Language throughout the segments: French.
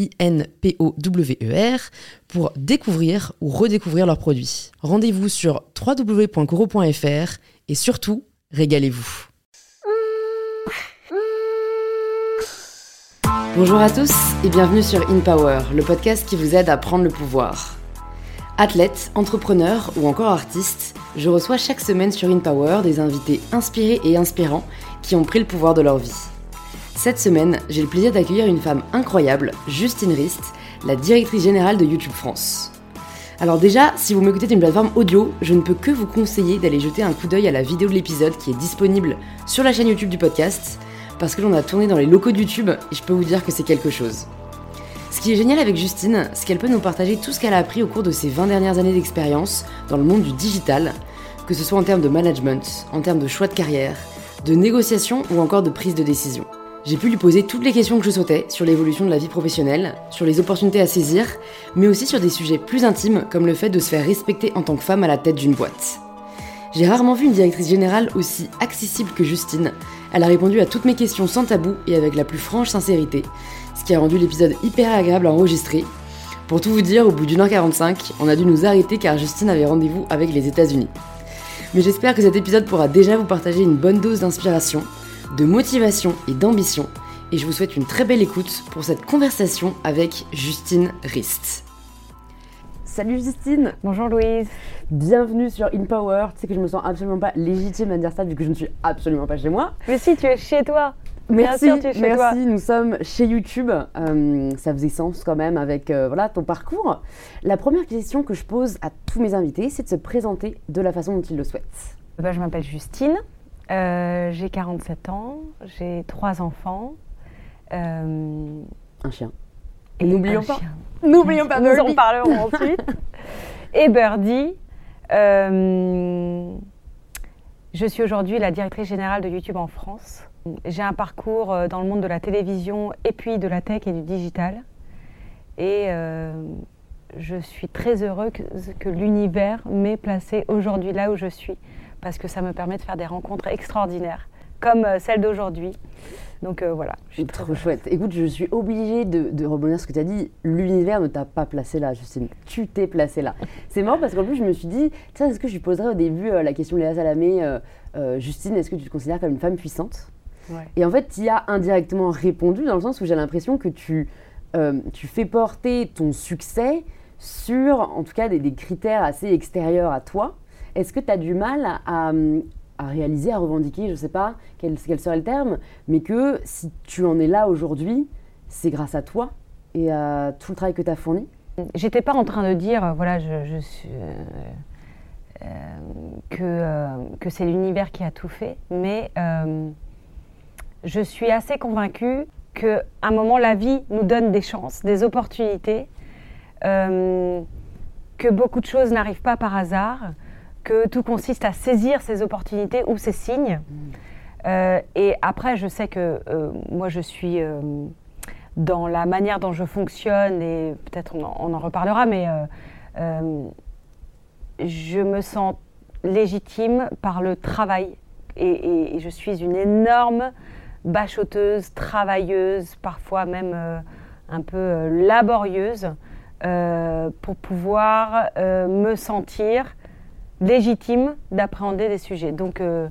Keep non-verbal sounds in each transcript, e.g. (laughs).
I-N-P-O-W-E-R, pour découvrir ou redécouvrir leurs produits. Rendez-vous sur www.coro.fr et surtout, régalez-vous. Bonjour à tous et bienvenue sur InPower, le podcast qui vous aide à prendre le pouvoir. Athlète, entrepreneur ou encore artiste, je reçois chaque semaine sur InPower des invités inspirés et inspirants qui ont pris le pouvoir de leur vie. Cette semaine, j'ai le plaisir d'accueillir une femme incroyable, Justine Rist, la directrice générale de YouTube France. Alors déjà, si vous m'écoutez d'une plateforme audio, je ne peux que vous conseiller d'aller jeter un coup d'œil à la vidéo de l'épisode qui est disponible sur la chaîne YouTube du podcast, parce que l'on a tourné dans les locaux de YouTube et je peux vous dire que c'est quelque chose. Ce qui est génial avec Justine, c'est qu'elle peut nous partager tout ce qu'elle a appris au cours de ses 20 dernières années d'expérience dans le monde du digital, que ce soit en termes de management, en termes de choix de carrière, de négociation ou encore de prise de décision. J'ai pu lui poser toutes les questions que je souhaitais sur l'évolution de la vie professionnelle, sur les opportunités à saisir, mais aussi sur des sujets plus intimes comme le fait de se faire respecter en tant que femme à la tête d'une boîte. J'ai rarement vu une directrice générale aussi accessible que Justine. Elle a répondu à toutes mes questions sans tabou et avec la plus franche sincérité, ce qui a rendu l'épisode hyper agréable à enregistrer. Pour tout vous dire, au bout d'une heure 45, on a dû nous arrêter car Justine avait rendez-vous avec les États-Unis. Mais j'espère que cet épisode pourra déjà vous partager une bonne dose d'inspiration de motivation et d'ambition. Et je vous souhaite une très belle écoute pour cette conversation avec Justine Rist. Salut Justine Bonjour Louise Bienvenue sur InPower. Tu sais que je me sens absolument pas légitime à dire ça vu que je ne suis absolument pas chez moi. Mais si, tu es chez toi Merci, Bien sûr, tu es chez merci. Nous sommes chez YouTube. Euh, ça faisait sens quand même avec euh, voilà ton parcours. La première question que je pose à tous mes invités, c'est de se présenter de la façon dont ils le souhaitent. Bah, je m'appelle Justine. Euh, j'ai 47 ans, j'ai trois enfants. Euh, un chien. Et n'oublions pas. N'oublions pas. Nous en parlerons ensuite. (laughs) Et Birdie. Euh, je suis aujourd'hui la directrice générale de YouTube en France. J'ai un parcours dans le monde de la télévision et puis de la tech et du digital. Et je suis très heureuse que l'univers m'ait placée aujourd'hui là où je suis parce que ça me permet de faire des rencontres extraordinaires, comme euh, celle d'aujourd'hui. Donc euh, voilà. Je suis trop chouette. Écoute, je suis obligée de, de rebondir sur ce que tu as dit. L'univers ne t'a pas placé là, Justine. Tu t'es placée là. C'est marrant parce qu'en plus, je me suis dit, tiens, est-ce que je lui poserais au début euh, la question Léa Salamé, Justine, est-ce que tu te considères comme une femme puissante? Et en fait, tu y as indirectement répondu dans le sens où j'ai l'impression que tu, tu fais porter ton succès sur, en tout cas, des, des critères assez extérieurs à toi. Est-ce que tu as du mal à, réaliser, à revendiquer, je ne sais pas quel, serait le terme, mais que si tu en es là aujourd'hui, c'est grâce à toi et à tout le travail que tu as fourni? J'étais pas en train de dire, voilà, euh, euh, que, euh, que c'est l'univers qui a tout fait, mais je suis assez convaincue qu'à un moment, la vie nous donne des chances, des opportunités, que beaucoup de choses n'arrivent pas par hasard, que tout consiste à saisir ces opportunités ou ces signes. Euh, et après, je sais que euh, moi, je suis euh, dans la manière dont je fonctionne, et peut-être on, en reparlera, mais je me sens légitime par le travail. Et, et je suis une énorme bachoteuse, travailleuse, parfois même un peu laborieuse, pour pouvoir me sentir légitime d'appréhender des sujets. Donc, euh,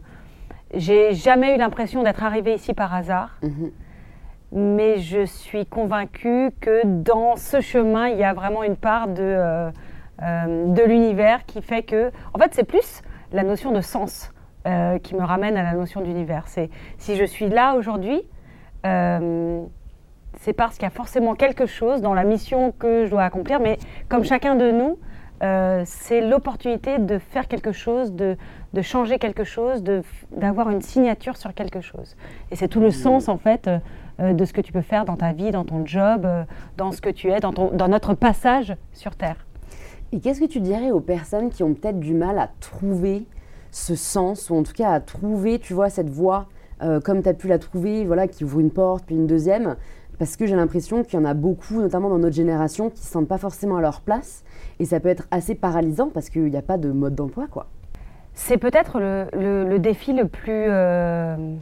j'ai jamais eu l'impression d'être arrivée ici par hasard. Mhm. Mais je suis convaincue que dans ce chemin, il y a vraiment une part de, euh, de l'univers qui fait que, en fait, c'est plus la notion de sens qui me ramène à la notion d'univers. C'est si je suis là aujourd'hui, c'est parce qu'il y a forcément quelque chose dans la mission que je dois accomplir, mais comme chacun de nous, euh, c'est l'opportunité de faire quelque chose, de, changer quelque chose, d'avoir une signature sur quelque chose. Et c'est tout le sens, en fait, euh, euh, de ce que tu peux faire dans ta vie, dans ton job, dans ce que tu es, dans, dans notre passage sur Terre. Et qu'est-ce que tu dirais aux personnes qui ont peut-être du mal à trouver ce sens, ou en tout cas à trouver, tu vois, cette voie comme tu as pu la trouver, voilà, qui ouvre une porte, puis une deuxième? Parce que j'ai l'impression qu'il y en a beaucoup, notamment dans notre génération, qui ne se sentent pas forcément à leur place. Et ça peut être assez paralysant parce qu'il n'y a pas de mode d'emploi, quoi. C'est peut-être le, défi le plus, euh,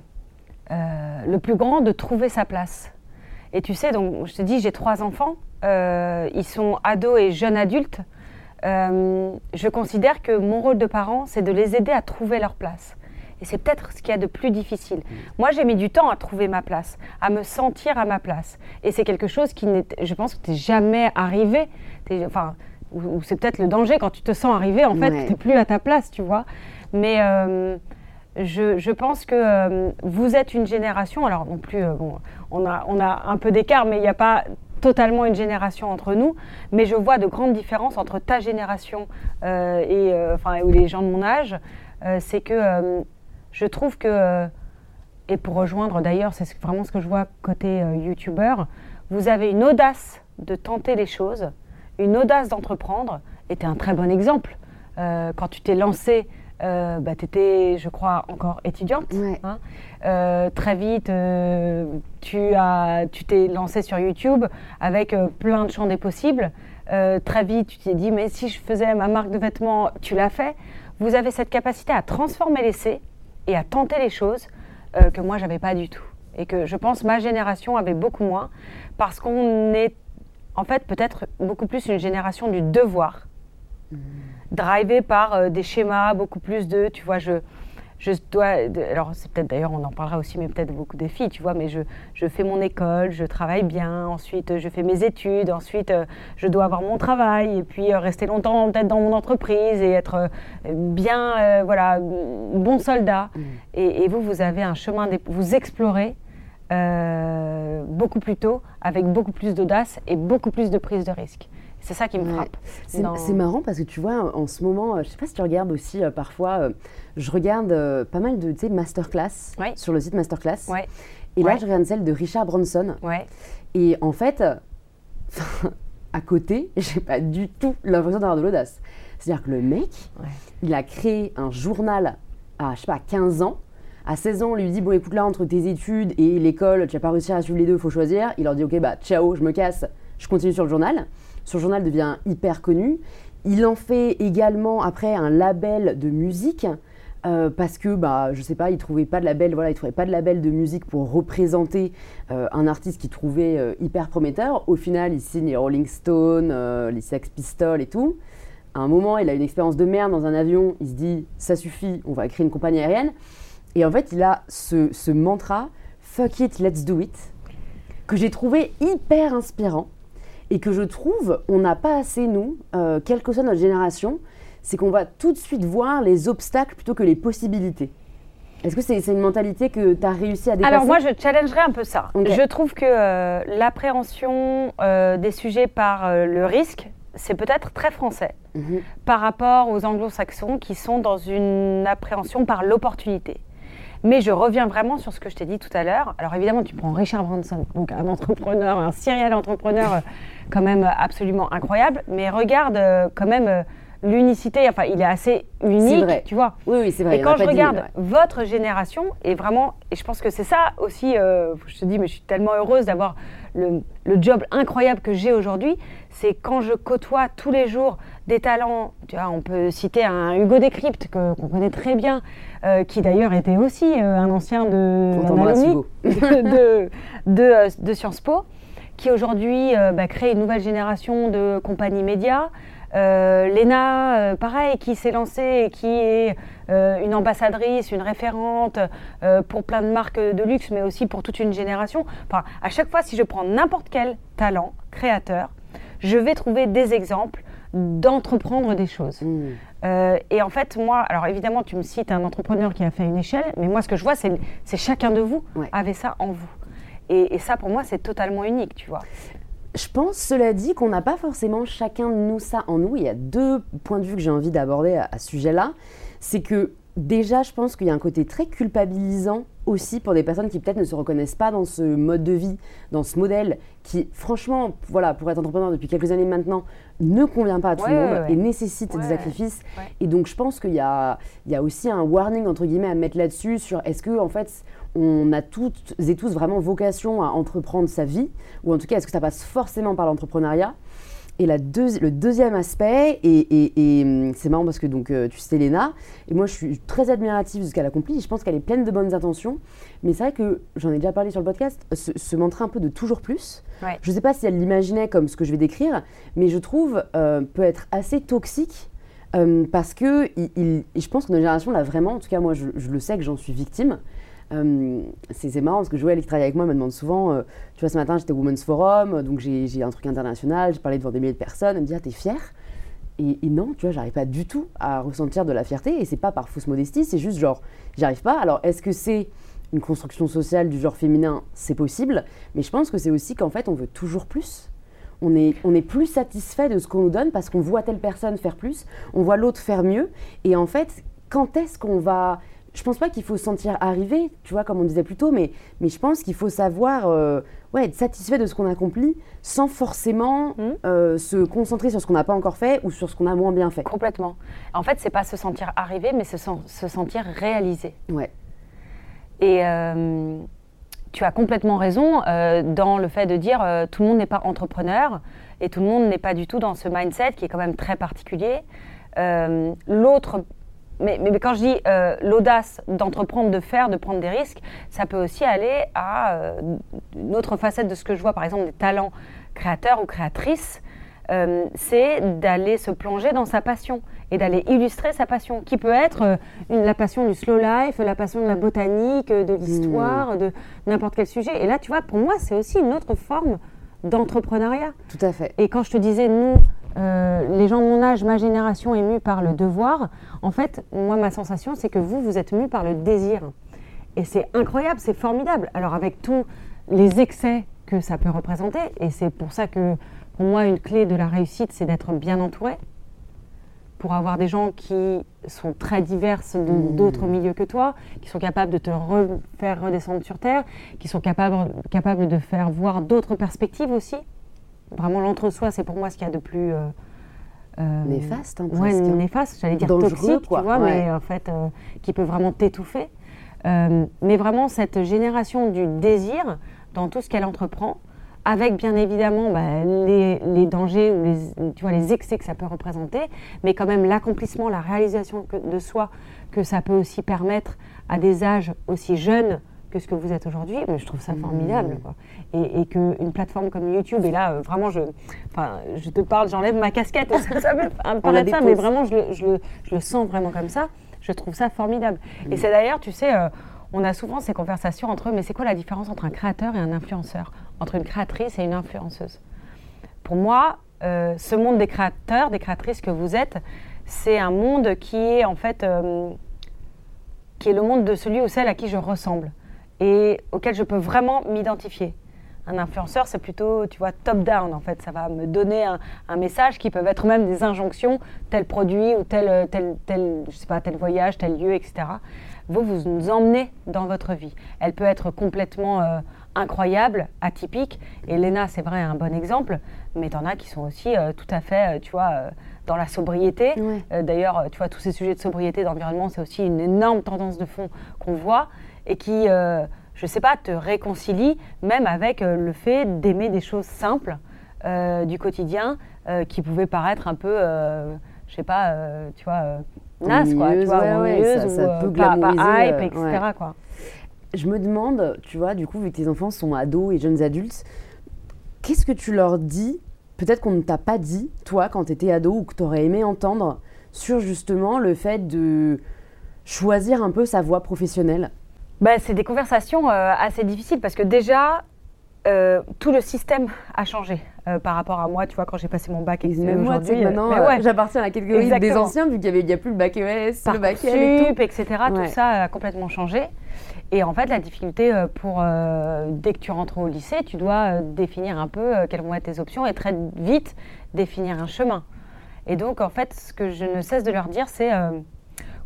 euh, le plus grand de trouver sa place. Et tu sais, je te dis, j'ai trois enfants. Euh, ils sont ados et jeunes adultes. je considère que mon rôle de parent, c'est de les aider à trouver leur place. Et c'est peut-être ce qu'il y a de plus difficile. Moi, j'ai mis du temps à trouver ma place, à me sentir à ma place. Et c'est quelque chose qui, je pense, que t'es jamais arrivé. enfin, ou, c'est peut-être le danger quand tu te sens arrivé, en fait, tu n'es plus à ta place, tu vois. Mais euh, je, pense que euh, vous êtes une génération, alors non plus, euh, bon, on a, on a un peu d'écart, mais il n'y a pas totalement une génération entre nous, mais je vois de grandes différences entre ta génération et enfin, ou les gens de mon âge. c'est que je trouve que, euh, et pour rejoindre d'ailleurs, c'est vraiment ce que je vois côté euh, youtubeur, vous avez une audace de tenter les choses, une audace d'entreprendre, et tu es un très bon exemple. Euh, quand tu t'es lancé, bah, tu étais, je crois, encore étudiante. Hein. très vite, tu as, tu t'es lancé sur YouTube avec plein de champs des possibles. très vite, tu t'es dit, mais si je faisais ma marque de vêtements, tu l'as fait. Vous avez cette capacité à transformer l'essai et à tenter les choses euh, que moi, j'avais pas du tout. Et que je pense ma génération avait beaucoup moins, parce qu'on est en fait peut-être beaucoup plus une génération du devoir, mmh. drivé par euh, des schémas, beaucoup plus de, tu vois, je, je dois, alors c'est peut-être d'ailleurs, on en parlera aussi, mais peut-être beaucoup des filles, tu vois, mais je, je, fais mon école, je travaille bien, ensuite je fais mes études, ensuite euh, je dois avoir mon travail, et puis euh, rester longtemps peut-être dans mon entreprise et être euh, bien, voilà, bon soldat. Mm. Et, et, vous, vous avez un chemin, vous explorez beaucoup plus tôt, avec beaucoup plus d'audace et beaucoup plus de prise de risque. C'est ça qui me frappe. C'est marrant parce que tu vois, en ce moment, je sais pas si tu regardes aussi parfois je regarde euh, pas mal de masterclass sur le site Masterclass. Et là, je regarde celle de Richard Branson. Et en fait, (laughs) à côté, (laughs) j'ai pas du tout l'impression d'avoir de l'audace. C'est-à-dire que le mec, il a créé un journal à, je sais pas, 15 ans. À 16 ans, on lui dit Bon, écoute, là, entre tes études et l'école, tu n'as pas réussi à suivre les deux, il faut choisir. Il leur dit Ok, bah, ciao, je me casse, je continue sur le journal. Son journal devient hyper connu. Il en fait également après un label de musique euh, parce que bah je sais pas il trouvait pas de label voilà il trouvait pas de label de musique pour représenter euh, un artiste qu'il trouvait euh, hyper prometteur. Au final il signe les Rolling Stones les Sex Pistols et tout. À un moment il a une expérience de merde dans un avion. Il se dit ça suffit on va créer une compagnie aérienne. Et en fait il a ce, ce mantra fuck it let's do it que j'ai trouvé hyper inspirant et que je trouve on n'a pas assez nous quelle que soit notre génération c'est qu'on va tout de suite voir les obstacles plutôt que les possibilités. Est-ce que c'est une mentalité que tu as réussi à dépasser? Alors moi, je challengerais un peu ça. Je trouve que euh, l'appréhension euh, des sujets par euh, le risque, c'est peut-être très français mhm. par rapport aux anglo-saxons qui sont dans une appréhension par l'opportunité. Mais je reviens vraiment sur ce que je t'ai dit tout à l'heure. Alors évidemment, tu prends Richard Branson, donc un entrepreneur, un serial entrepreneur quand même absolument incroyable, mais regarde quand même l'unicité, enfin, il est assez unique, vrai. tu vois. Oui, oui, c'est vrai. Et quand je regarde votre génération, et vraiment, et je pense que c'est ça aussi, euh, je te dis, mais je suis tellement heureuse d'avoir le, job incroyable que j'ai aujourd'hui, c'est quand je côtoie tous les jours des talents, tu vois, on peut citer un Hugo Décrypte qu'on connaît très bien, euh, qui d'ailleurs était aussi euh, un ancien de, (laughs) de, de, de, Sciences Po, qui aujourd'hui bah, crée une nouvelle génération de compagnies médias, euh, Léna, euh, pareil, qui s'est lancée et qui est euh, une ambassadrice, une référente pour plein de marques de luxe, mais aussi pour toute une génération. Enfin, à chaque fois, si je prends n'importe quel talent créateur, je vais trouver des exemples d'entreprendre des choses. Mmh. Euh, et en fait, moi, alors évidemment, tu me cites un entrepreneur qui a fait une échelle, mais moi, ce que je vois, c'est chacun de vous avait ça en vous. Et, et ça, pour moi, c'est totalement unique, tu vois. Je pense, cela dit, qu'on n'a pas forcément chacun de nous ça en nous. Il y a deux points de vue que j'ai envie d'aborder à, à ce sujet-là. C'est que déjà, je pense qu'il y a un côté très culpabilisant aussi pour des personnes qui peut-être ne se reconnaissent pas dans ce mode de vie, dans ce modèle qui, franchement, voilà, pour être entrepreneur depuis quelques années maintenant, ne convient pas à tout le monde et nécessite des sacrifices. Et donc, je pense qu'il y a, il y a aussi un warning, entre guillemets, à mettre là-dessus sur est-ce que, en fait, on a toutes et tous vraiment vocation à entreprendre sa vie, ou en tout cas, est-ce que ça passe forcément par l'entrepreneuriat? Et la le deuxième aspect, et, hum, c'est marrant parce que donc, euh, tu sais Léna, et moi je suis très admirative de ce qu'elle accomplit, je pense qu'elle est pleine de bonnes intentions, mais c'est vrai que, j'en ai déjà parlé sur le podcast, se, montrer un peu de toujours plus. Je ne sais pas si elle l'imaginait comme ce que je vais décrire, mais je trouve euh, peut être assez toxique hum, parce que il, je pense que notre génération l'a vraiment, en tout cas moi je le sais que j'en suis victime, euh, c'est marrant parce que Joël qui travaille avec moi me demande souvent, euh, tu vois ce matin j'étais au Women's Forum, donc j'ai un truc international, j'ai parlé devant des milliers de personnes, elle me dit ah t'es fière? Et, non, tu vois, j'arrive pas du tout à ressentir de la fierté et c'est pas par fausse modestie, c'est juste genre j'y arrive pas. Alors est-ce que c'est une construction sociale du genre féminin? C'est possible, mais je pense que c'est aussi qu'en fait on veut toujours plus. On est, on est plus satisfait de ce qu'on nous donne parce qu'on voit telle personne faire plus, on voit l'autre faire mieux et en fait quand est-ce qu'on va je pense pas qu'il faut se sentir arrivé, tu vois, comme on disait plus tôt, mais, mais je pense qu'il faut savoir euh, ouais, être satisfait de ce qu'on accomplit sans forcément mmh. euh, se concentrer sur ce qu'on n'a pas encore fait ou sur ce qu'on a moins bien fait. Complètement. En fait, c'est pas se sentir arrivé, mais se, se sentir réalisé. Ouais. Et euh, tu as complètement raison dans le fait de dire tout le monde n'est pas entrepreneur et tout le monde n'est pas du tout dans ce mindset qui est quand même très particulier. L'autre mais, quand je dis euh, l'audace d'entreprendre, de faire, de prendre des risques, ça peut aussi aller à euh, une autre facette de ce que je vois, par exemple, des talents créateurs ou créatrices. Euh, c'est d'aller se plonger dans sa passion et d'aller illustrer sa passion, qui peut être la passion du slow life, la passion de la botanique, de l'histoire, mmh. de n'importe quel sujet. Et là, tu vois, pour moi, c'est aussi une autre forme d'entrepreneuriat. Tout à fait. Et quand je te disais, nous, euh, les gens de mon âge, ma génération est mue par le devoir. En fait, moi, ma sensation, c'est que vous, vous êtes mue par le désir. Et c'est incroyable, c'est formidable. Alors, avec tous les excès que ça peut représenter, et c'est pour ça que, pour moi, une clé de la réussite, c'est d'être bien entouré. Pour avoir des gens qui sont très diverses mmh. d'autres milieux que toi, qui sont capables de te faire redescendre sur terre, qui sont capables, capables de faire voir d'autres perspectives aussi. Vraiment, l'entre-soi, c'est pour moi ce qu'il y a de plus. Euh, euh néfaste, hein, ouais, néfaste, j'allais dire toxique, tu vois, mais en fait, euh, qui peut vraiment t'étouffer. Euh, mais vraiment, cette génération du désir dans tout ce qu'elle entreprend, avec bien évidemment bah, les, les, dangers ou les, tu vois, les excès que ça peut représenter, mais quand même l'accomplissement, la réalisation de soi que ça peut aussi permettre à des âges aussi jeunes que ce que vous êtes aujourd'hui, mais je trouve ça formidable. Mmh. Quoi. Et, et qu'une plateforme comme YouTube, et là, euh, vraiment, je, je te parle, j'enlève ma casquette, (laughs) ça, ça peut paraître ça, mais vraiment, je le, je, le, je le, sens vraiment comme ça. Je trouve ça formidable. Et mmh. c'est d'ailleurs, tu sais, euh, on a souvent ces conversations entre eux, mais c'est quoi la différence entre un créateur et un influenceur? Entre une créatrice et une influenceuse Pour moi, euh, ce monde des créateurs, des créatrices que vous êtes, c'est un monde qui est en fait qui est le monde de celui ou celle à qui je ressemble et auquel je peux vraiment m'identifier. Un influenceur, c'est plutôt, tu vois, top-down en fait. Ça va me donner un, message qui peuvent être même des injonctions, tel produit ou tel, tel, tel, je sais pas, tel voyage, tel lieu, etc. Vous, vous nous emmenez dans votre vie. Elle peut être complètement euh, incroyable, atypique. Et Léna, c'est vrai, un bon exemple. Mais en as qui sont aussi euh, tout à fait, euh, tu vois, dans la sobriété. D'ailleurs, tu vois, tous ces sujets de sobriété, d'environnement, c'est aussi une énorme tendance de fond qu'on voit et qui, euh, je ne sais pas, te réconcilie même avec euh, le fait d'aimer des choses simples euh, du quotidien qui pouvaient paraître un peu, je sais pas, tu vois, naze, quoi, tu vois, ouais, ça, ou pas, hype, etc. Quoi. Je me demande, tu vois, du coup, vu que tes enfants sont ados et jeunes adultes, qu'est-ce que tu leur dis Peut-être qu'on ne t'a pas dit, toi, quand tu étais ado, ou que tu aurais aimé entendre sur justement le fait de choisir un peu sa voie professionnelle? Bah, C'est des conversations euh, assez difficiles parce que déjà, euh, tout le système a changé euh, par rapport à moi, tu vois, quand j'ai passé mon bac et Même moi, tu sais, maintenant, ouais. j'appartiens à la catégorie des anciens, vu qu'il n'y a plus le bac ES, le bac L et tout. etc. Tout ça a complètement changé. Et en fait, la difficulté pour dès que tu rentres au lycée, tu dois définir un peu quelles vont être tes options et très vite définir un chemin. Et donc, en fait, ce que je ne cesse de leur dire, c'est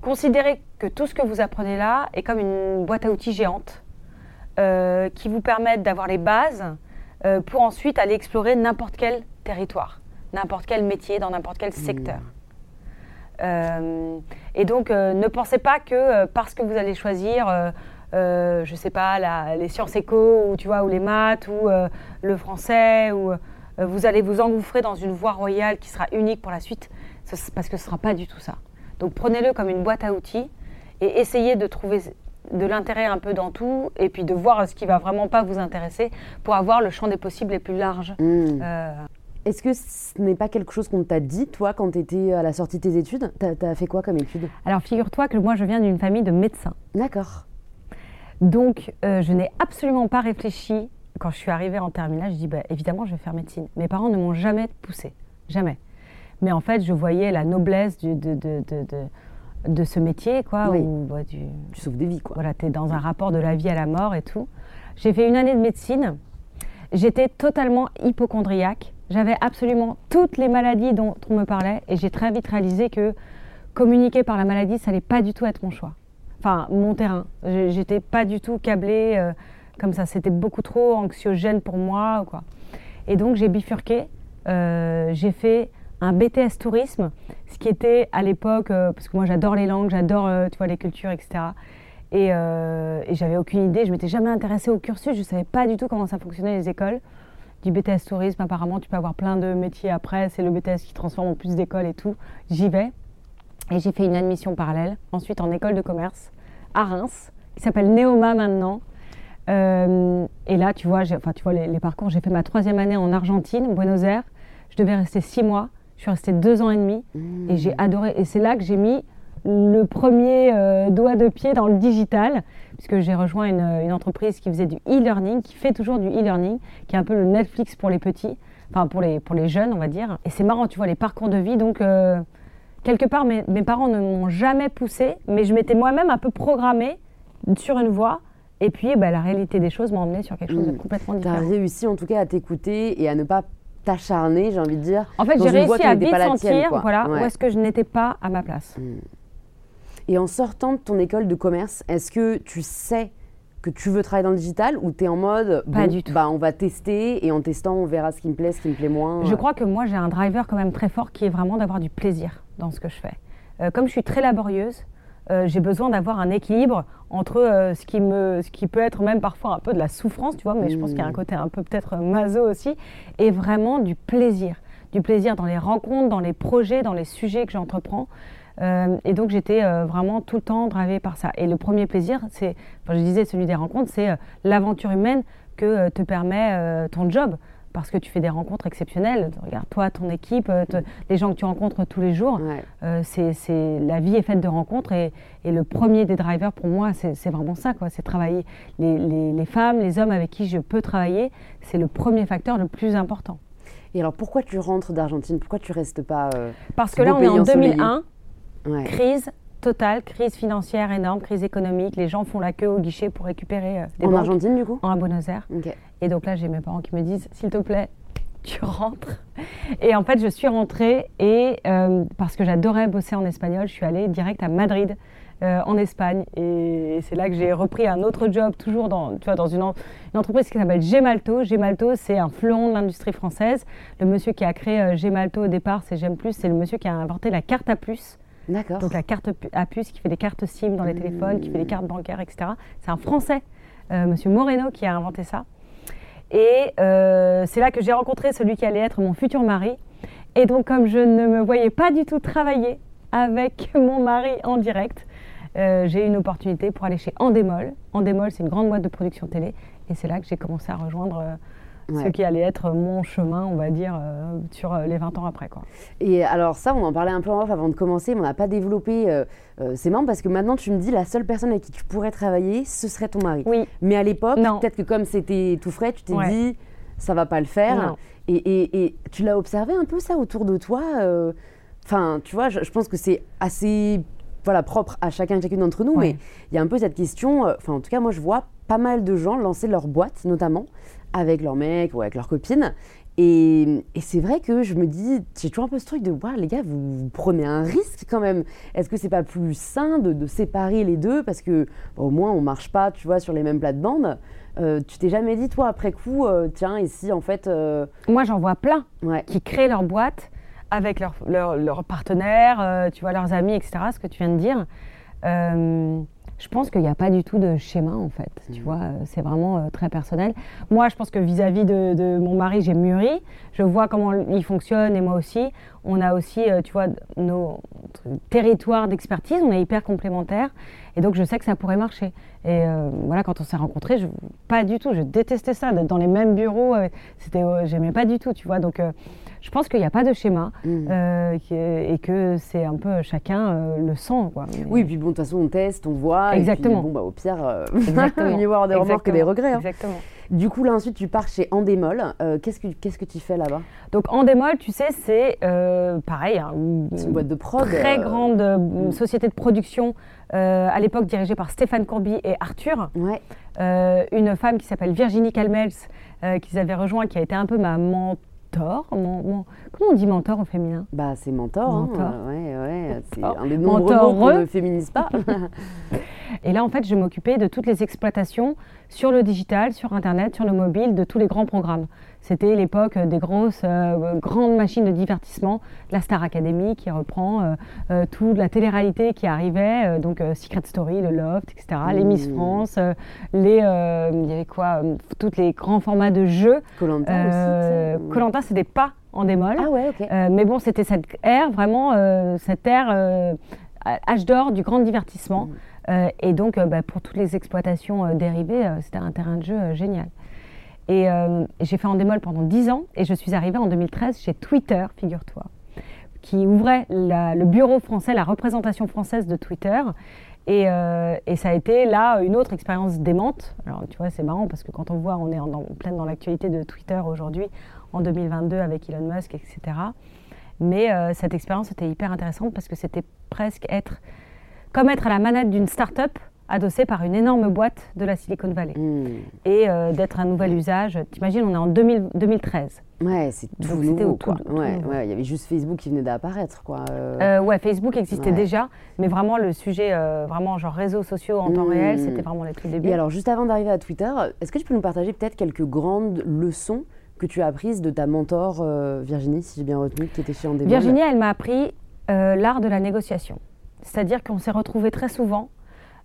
considérer que tout ce que vous apprenez là est comme une boîte à outils géante euh, qui vous permettent d'avoir les bases euh, pour ensuite aller explorer n'importe quel territoire, n'importe quel métier, dans n'importe quel secteur. Mmh. Euh, et donc, ne pensez pas que parce que vous allez choisir, je ne sais pas, les sciences éco, ou, tu vois, ou les maths, ou le français, ou vous allez vous engouffrer dans une voie royale qui sera unique pour la suite, parce que ce ne sera pas du tout ça. Donc, prenez-le comme une boîte à outils et essayez de trouver de l'intérêt un peu dans tout et puis de voir ce qui va vraiment pas vous intéresser pour avoir le champ des possibles les plus larges. Hmm. Euh, Est-ce que ce n'est pas quelque chose qu'on t'a dit, toi, quand tu étais à la sortie de tes études? Tu as, fait quoi comme études Alors, figure-toi que moi, je viens d'une famille de médecins. D'accord. Donc, euh, je n'ai absolument pas réfléchi. Quand je suis arrivée en terminale, je dis, bah, évidemment, je vais faire médecine. Mes parents ne m'ont jamais poussée. Jamais. Mais en fait, je voyais la noblesse de, de, de, de de ce métier, quoi. Où, bah, tu, sauves des vies, quoi. Voilà, tu es dans un rapport de la vie à la mort et tout. J'ai fait une année de médecine. J'étais totalement hypochondriaque. J'avais absolument toutes les maladies dont on me parlait et j'ai très vite réalisé que communiquer par la maladie, ça n'allait pas du tout être mon choix. Enfin, mon terrain. J'étais pas du tout câblée euh, comme ça. C'était beaucoup trop anxiogène pour moi, quoi. Et donc, j'ai bifurqué. Euh, j'ai fait un BTS tourisme, ce qui était à l'époque, euh, parce que moi j'adore les langues, j'adore euh, tu vois, les cultures, etc. Euh, et, j'avais aucune idée, je m'étais jamais intéressée au cursus, je ne savais pas du tout comment ça fonctionnait les écoles. Du BTS tourisme, apparemment, tu peux avoir plein de métiers après, c'est le BTS qui transforme en plus d'écoles et tout. J'y vais. Et j'ai fait une admission parallèle, ensuite en école de commerce à Reims, qui s'appelle Neoma maintenant. et là, tu vois, enfin, tu vois les, les parcours, j'ai fait ma troisième année en Argentine, Buenos Aires. Je devais rester six mois. Je suis restée deux ans et demi et j'ai mmh. adoré. Et c'est là que j'ai mis le premier euh, doigt de pied dans le digital, puisque j'ai rejoint une, entreprise qui faisait du e-learning, qui fait toujours du e-learning, qui est un peu le Netflix pour les petits, enfin pour les, pour les jeunes, on va dire. Et c'est marrant, tu vois, les parcours de vie. Donc, euh, quelque part, mes, mes, parents ne m'ont jamais poussé, mais je m'étais moi-même un peu programmée sur une voie. Et puis, bah, la réalité des choses m'a emmenée sur quelque chose de mmh. complètement différent. Tu as réussi en tout cas à t'écouter et à ne pas t'acharner, j'ai envie de dire. En fait, j'ai réussi à vite sentir voilà, où est-ce que je n'étais pas à ma place. Hmm. Et en sortant de ton école de commerce, est-ce que tu sais que tu veux travailler dans le digital ou tu es en mode pas du tout. Bah, on va tester et en testant on verra ce qui me plaît, ce qui me plaît moins Je crois que moi j'ai un driver quand même très fort qui est vraiment d'avoir du plaisir dans ce que je fais. Euh, comme je suis très laborieuse, euh, j'ai besoin d'avoir un équilibre entre euh, ce, qui me, ce qui peut être même parfois un peu de la souffrance, tu vois, mais je pense qu'il y a un mmh. côté un peu peut-être maso aussi, et vraiment du plaisir. Du plaisir dans les rencontres, dans les projets, dans les sujets que j'entreprends. Euh, et donc j'étais vraiment tout le temps dravée par ça. Et le premier plaisir, c'est, enfin, je disais celui des rencontres, c'est l'aventure humaine que te permet ton job parce que tu fais des rencontres exceptionnelles. Regarde, toi, ton équipe, euh, les gens que tu rencontres tous les jours, euh, c'est, la vie est faite de rencontres et, le premier des drivers pour moi, c'est, vraiment ça, quoi. C'est travailler les, femmes, les hommes avec qui je peux travailler, c'est le premier facteur le plus important. Et alors, pourquoi tu rentres d'Argentine? Pourquoi tu restes pas euh, Parce que là, on est en 2001, crise totale, crise financière énorme, crise économique. Les gens font la queue au guichet pour récupérer des En Argentine, du coup? En Buenos Aires. Et donc là, j'ai mes parents qui me disent, s'il te plaît, (laughs) tu rentres. Et en fait, je suis rentrée et euh, parce que j'adorais bosser en espagnol, je suis allée direct à Madrid. Euh, en Espagne et c'est là que j'ai repris un autre job toujours dans, tu vois, dans une, entreprise qui s'appelle Gemalto. Gemalto c'est un fleuron de l'industrie française. Le monsieur qui a créé euh, Gemalto au départ c'est Gem c'est le monsieur qui a inventé la carte à puce. D'accord. Donc la carte à puce qui fait des cartes SIM dans les téléphones, qui fait des cartes bancaires, etc. C'est un Français, monsieur Moreno, qui a inventé ça. Et euh, c'est là que j'ai rencontré celui qui allait être mon futur mari. Et donc, comme je ne me voyais pas du tout travailler avec (laughs) mon mari en direct, euh, j'ai eu une opportunité pour aller chez Endemol. Endemol, c'est une grande boîte de production télé. Et c'est là que j'ai commencé à rejoindre ce qui allait être mon chemin, on va dire, euh, sur les 20 ans après. Quoi. Et alors ça, on en parlait un peu en off avant de commencer, mais on n'a pas développé. c'est marrant parce que maintenant, tu me dis, la seule personne avec qui tu pourrais travailler, ce serait ton mari. Oui. Mais à l'époque, peut-être que comme c'était tout frais, tu t'es dit, ça va pas le faire. Et, et, tu l'as observé un peu ça autour de toi Enfin, tu vois, je, je pense que c'est assez voilà, propre à chacun et chacune d'entre nous, mais il y a un peu cette question, euh, enfin en tout cas moi je vois pas mal de gens lancer leur boîte notamment avec leur mec ou avec leur copine. Et, et c'est vrai que je me dis, j'ai toujours un peu ce truc de, voir les gars, vous, prenez un risque quand même. Est-ce que c'est pas plus sain de, de, séparer les deux parce que au moins on marche pas, tu vois, sur les mêmes plates-bandes euh, Tu t'es jamais dit, toi, après coup, euh, tiens, ici, en fait. Moi, j'en vois plein qui créent leur boîte avec leurs leur, partenaires, euh, tu vois, leurs amis, etc., ce que tu viens de dire. Euh, je pense qu'il n'y a pas du tout de schéma en fait. Tu mmh. vois, euh, c'est vraiment très personnel. Moi, je pense que vis-à-vis de, de, mon mari, j'ai mûri. Je vois comment il fonctionne et moi aussi. On a aussi, tu vois, nos territoires d'expertise. On est hyper complémentaires et donc je sais que ça pourrait marcher. Et voilà, quand on s'est rencontrés, je, pas du tout. Je détestais ça d'être dans les mêmes bureaux. C'était, j'aimais pas du tout, tu vois. Donc je pense qu'il n'y a pas de schéma mm. euh, et que c'est un peu chacun euh, le sent. Quoi. Oui, puis bon, de toute façon, on teste, on voit. Exactement. Et puis, bon, bah, au pire, euh, (laughs) (laughs) il mieux avoir des remords que des regrets. Hein. Exactement. Du coup, là, ensuite, tu pars chez Endemol. qu'est-ce, que, qu'est-ce que tu fais là-bas? Donc, Endemol, tu sais, c'est pareil. Hein, c'est une boîte de prod. Très grande mm. société de production, à l'époque dirigée par Stéphane Courby et Arthur. Ouais. une femme qui s'appelle Virginie Calmels, qu'ils avaient rejoint, qui a été un peu ma mentor mentor. comment on dit mentor au féminin? Bah, c'est mentor. Hein, ouais, ouais, c'est un des nombreux mots qu'on ne féminise pas. (laughs) Et là, en fait, je m'occupais de toutes les exploitations sur le digital, sur Internet, sur le mobile, de tous les grands programmes. C'était l'époque des grosses, euh, grandes machines de divertissement, la Star Academy qui reprend euh, euh, toute la télé-réalité qui arrivait, donc Secret Story, le Loft, etc., les Miss mmh. France, les, il y avait quoi, tous les grands formats de jeux. Colanta aussi. Colanta, c'était pas en démol. Ah ouais, ok. mais bon, c'était cette ère, vraiment, cette ère âge d'or du grand divertissement. Mmh. et donc, bah, pour toutes les exploitations dérivées, c'était un terrain de jeu génial. Et euh, j'ai fait en démol pendant 10 ans et je suis arrivée en 2013 chez Twitter, figure-toi, qui ouvrait le bureau français, la représentation française de Twitter. Et, euh, et, ça a été là une autre expérience démente. Alors tu vois, c'est marrant parce que quand on voit, on est en, pleine dans l'actualité de Twitter aujourd'hui, en 2022 avec Elon Musk, etc. Mais euh, cette expérience était hyper intéressante parce que c'était presque être comme être à la manette d'une start-up adossé par une énorme boîte de la Silicon Valley. Hmm. Et euh, d'être un nouvel usage. T'imagines, on est en 2013. Ouais, c'est tout nouveau, quoi. ouais, ouais, il y avait juste Facebook qui venait d'apparaître, quoi. Euh. Euh, ouais, Facebook existait déjà, mais vraiment le sujet, vraiment genre réseaux sociaux en temps réel, hmm. c'était vraiment les tout débuts. Et alors, juste avant d'arriver à Twitter, est-ce que tu peux nous partager peut-être quelques grandes leçons que tu as apprises de ta mentor Virginie, si j'ai bien retenu, qui était chez Andemol Virginie, elle m'a appris l'art de la négociation. C'est-à-dire qu'on s'est retrouvés très souvent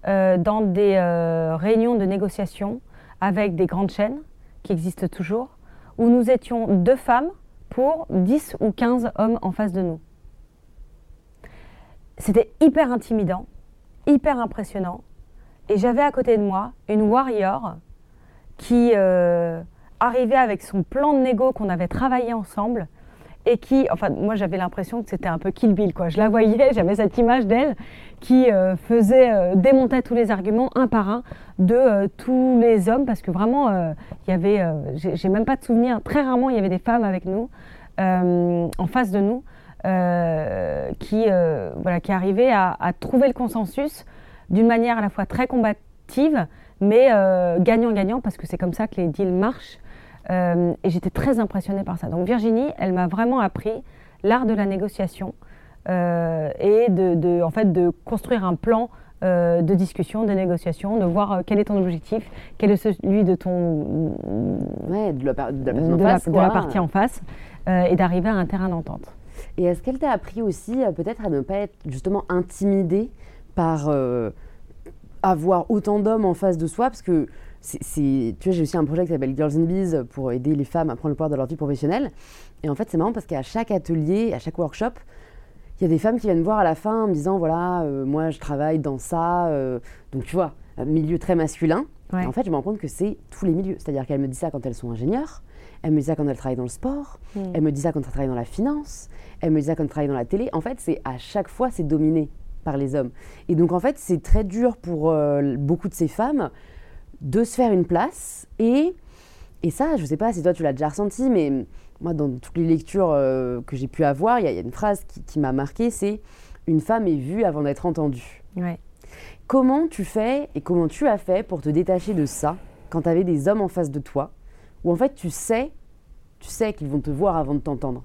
euh, dans des euh, réunions de négociation avec des grandes chaînes qui existent toujours, où nous étions deux femmes pour 10 ou 15 hommes en face de nous. C'était hyper intimidant, hyper impressionnant. Et j'avais à côté de moi une warrior qui arrivait avec son plan de négo qu'on avait travaillé ensemble et qui, enfin, moi j'avais l'impression que c'était un peu Kill Bill, quoi. Je la voyais, (laughs) j'avais cette image d'elle qui euh, faisait, euh, démontait tous les arguments un par un de euh, tous les hommes, parce que vraiment, il y avait, j'ai même pas de souvenir, très rarement il y avait des femmes avec nous, en face de nous, qui, voilà, qui arrivaient à, à trouver le consensus d'une manière à la fois très combative, mais gagnant-gagnant, parce que c'est comme ça que les deals marchent. Euh, et j'étais très impressionnée par ça. Donc Virginie, elle m'a vraiment appris l'art de la négociation euh, et de, en fait, de construire un plan euh, de discussion, de négociation, de voir quel est ton objectif, quel est celui de ton ouais, de, la, partie en face, et d'arriver à un terrain d'entente. Et est-ce qu'elle t'a appris aussi peut-être à ne pas être justement intimidée par avoir autant d'hommes en face de soi? Parce que c'est, tu vois, j'ai aussi un projet qui s'appelle Girls in Bees pour aider les femmes à prendre le pouvoir de leur vie professionnelle. Et en fait, c'est marrant parce qu'à chaque atelier, à chaque workshop, il y a des femmes qui viennent voir à la fin en me disant voilà, euh, moi je travaille dans ça. Euh, donc tu vois, un milieu très masculin. En fait, je me rends compte que c'est tous les milieux. C'est-à-dire qu'elles me disent ça quand elles sont ingénieures. Elle me dit ça quand elle travaille dans le sport. Mm. Elle me dit ça quand elle travaille dans la finance. Elle me dit ça quand elle travaille dans la télé. En fait, c'est à chaque fois, c'est dominé par les hommes. Et donc, en fait, c'est très dur pour euh, beaucoup de ces femmes de se faire une place. Et, et ça, je sais pas si toi, tu l'as déjà ressenti, mais moi, dans toutes les lectures euh, que j'ai pu avoir, il y, a- il y a une phrase qui, qui m'a marquée, c'est « Une femme est vue avant d'être entendue ». Ouais. Comment tu fais et comment tu as fait pour te détacher de ça quand tu avais des hommes en face de toi où en fait tu sais, tu sais qu'ils vont te voir avant de t'entendre?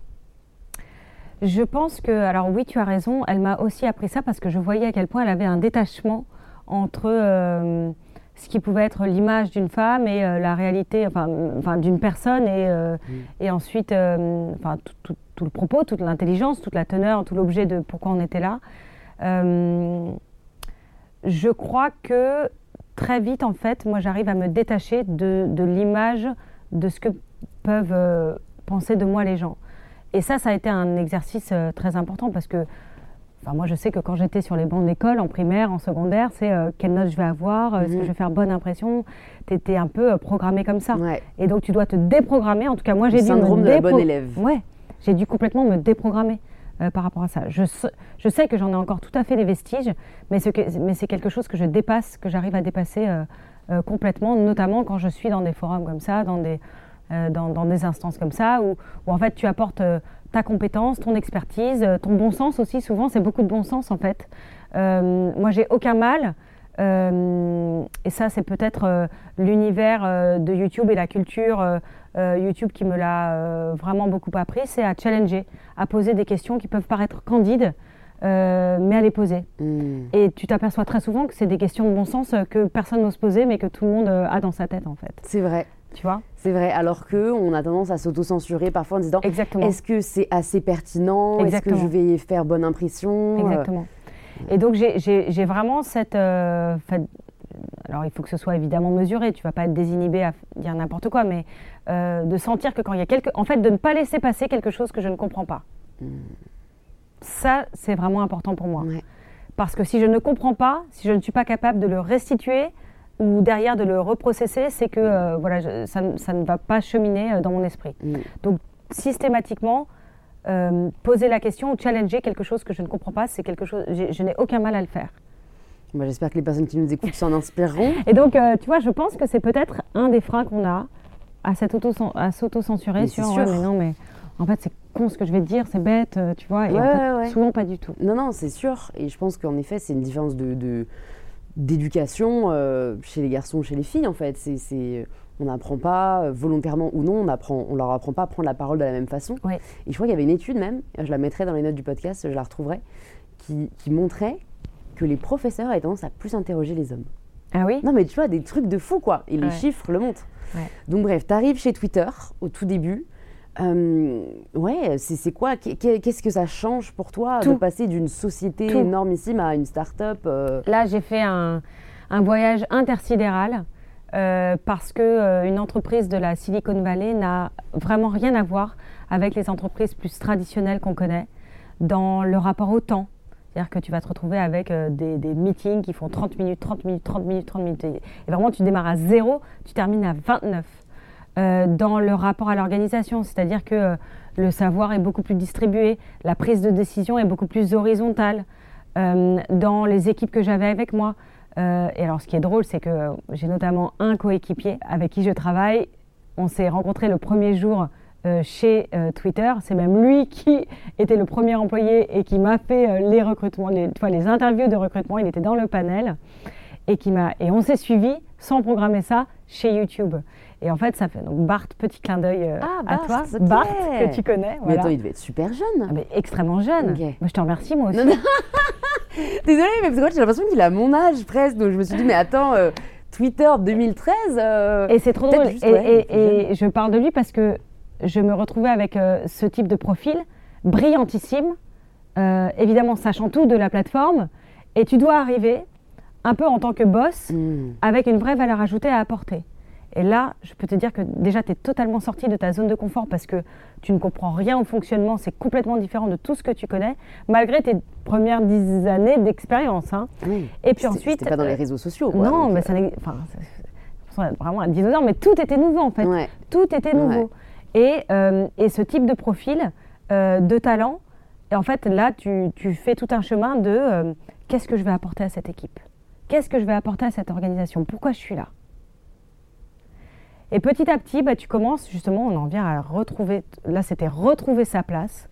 Je pense que, alors oui, tu as raison, elle m'a aussi appris ça parce que je voyais à quel point elle avait un détachement entre euh, ce qui pouvait être l'image d'une femme et euh, la réalité, enfin, enfin, d'une personne et, euh, et ensuite, euh, enfin, tout, tout- tout le propos, toute l'intelligence, toute la teneur, tout l'objet de pourquoi on était là. Je crois que très vite, en fait, moi, j'arrive à me détacher de, de l'image de ce que peuvent penser de moi les gens. Et ça, ça a été un exercice très important parce que, enfin, moi, je sais que quand j'étais sur les bancs d'école, en primaire, en secondaire, c'est euh, quelle note je vais avoir, euh, est-ce que Mhm. je vais faire bonne impression? Tu étais un peu euh, programmé comme ça. Ouais. Et donc, tu dois te déprogrammer. En tout cas, moi, j'ai dû syndrome me de la bonne élève. Ouais, j'ai dû complètement me déprogrammer euh, par rapport à ça. Je, sais- je sais que j'en ai encore tout à fait les vestiges, mais, ce que- mais c'est quelque chose que je dépasse, que j'arrive à dépasser euh, complètement, notamment quand je suis dans des forums comme ça, dans des, dans, dans des instances comme ça, où, où en fait tu apportes ta compétence, ton expertise, euh, ton bon sens aussi. Souvent, c'est beaucoup de bon sens en fait. Euh, moi, j'ai aucun mal. euh, et ça, c'est peut-être euh, l'univers de YouTube et la culture YouTube qui me l'a vraiment beaucoup appris, c'est à challenger, à poser des questions qui peuvent paraître candides, mais à les poser. Hmm. Et tu t'aperçois très souvent que c'est des questions de bon sens que personne n'ose poser, mais que tout le monde a dans sa tête en fait. C'est vrai, Tu vois? C'est vrai. Alors que on a tendance à s'auto-censurer parfois en disant Exactement. est-ce que c'est assez pertinent? Est-ce que je vais faire bonne impression? Exactement. Et donc j'ai- j'ai j'ai vraiment cette... euh, alors il faut que ce soit évidemment mesuré, tu vas pas être désinhibé à dire n'importe quoi, mais euh, de sentir que quand il y a quelque... En fait, de ne pas laisser passer quelque chose que je ne comprends pas. Ça, c'est vraiment important pour moi. Ouais. Parce que si je ne comprends pas, si je ne suis pas capable de le restituer ou derrière de le reprocesser, c'est que euh, voilà, je- ça, ne- ça ne va pas cheminer euh, dans mon esprit. Mm. Donc systématiquement, euh, poser la question ou challenger quelque chose que je ne comprends pas, c'est quelque chose. Je n'ai aucun mal à le faire. Bah, J'espère que les personnes qui nous écoutent s'en inspireront. Et donc, tu vois, je pense que c'est peut-être un des freins qu'on a à s'auto-censurer sur. c'est ouais, sûr. mais non, mais en fait, c'est con ce que je vais te dire, c'est bête, tu vois. Et en Ouais, fait, ouais, ouais. souvent pas du tout. Non, non, c'est sûr. Et je pense qu'en effet, c'est une différence de, de- d'éducation euh, chez les garçons, chez les filles, en fait. C'est, on n'apprend pas, euh, volontairement ou non, on apprend, on leur apprend pas à prendre la parole de la même façon. Ouais. Et je crois qu'il y avait une étude même, je la mettrai dans les notes du podcast, je la retrouverai, qui, qui montrait que les professeurs avaient tendance à plus interroger les hommes. Ah oui? Non, mais tu vois, des trucs de fou, quoi. Et les Ouais. chiffres le montrent. Ouais. Donc, bref, tu arrives chez Twitter au tout début. Euh, ouais, c'est quoi? Qu'est- Qu'est-ce que ça change pour toi de passer d'une société Tout. énormissime à une start-up euh, Là, j'ai fait un, un voyage intersidéral euh, parce que euh, une entreprise de la Silicon Valley n'a vraiment rien à voir avec les entreprises plus traditionnelles qu'on connaît dans le rapport au temps. C'est-à-dire que tu vas te retrouver avec des, des meetings qui font 30 minutes, 30 minutes, 30 minutes, 30 minutes. Et vraiment, tu démarres à zéro, tu termines à 29. Euh, dans le rapport à l'organisation, c'est-à-dire que euh, le savoir est beaucoup plus distribué, la prise de décision est beaucoup plus horizontale. Euh, dans les équipes que j'avais avec moi, et alors ce qui est drôle, c'est que j'ai notamment un coéquipier avec qui je travaille. On s'est rencontrés le premier jour chez Twitter. C'est même lui qui (laughs) était le premier employé et qui m'a fait les recrutements, les interviews de recrutement. Il était dans le panel et qui m'a et on s'est suivi sans programmer ça chez YouTube. Et en fait, ça fait donc Bart, petit clin d'œil euh, Ah, à Bart, toi, ok. Bart que tu connais. Mais attends, il devait être super jeune. Ah, mais extrêmement jeune. Moi, je te remercie moi aussi. Non, non. (laughs) Désolée, mais parce que j'ai l'impression qu'il a mon âge presque. Donc je me suis dit, mais attends, euh, Twitter 2013 euh, Et c'est trop drôle. juste, et, ouais, je parle de lui parce que je me retrouvais avec euh, ce type de profil, brillantissime, euh, évidemment sachant tout de la plateforme, et tu dois arriver un peu en tant que boss hmm. avec une vraie valeur ajoutée à apporter. Et là, je peux te dire que déjà, tu es totalement sorti de ta zone de confort parce que tu ne comprends rien au fonctionnement, c'est complètement différent de tout ce que tu connais, malgré tes premières dix années d'expérience. hein. Oui. Et puis ensuite... Pas dans les euh, réseaux sociaux. Quoi, non, mais ça enfin, c'est- c'est vraiment un dinosaure, mais tout était nouveau en fait. euh, Ouais. Tout était nouveau. Ouais. Et, et, ce type de profil, de talent, et en fait, là, tu, tu fais tout un chemin de qu'est-ce que je vais apporter à cette équipe? Qu'est-ce que je vais apporter à cette organisation? Pourquoi je suis là? Et petit à petit, bah, tu commences, justement, on en vient à retrouver, là c'était retrouver sa place,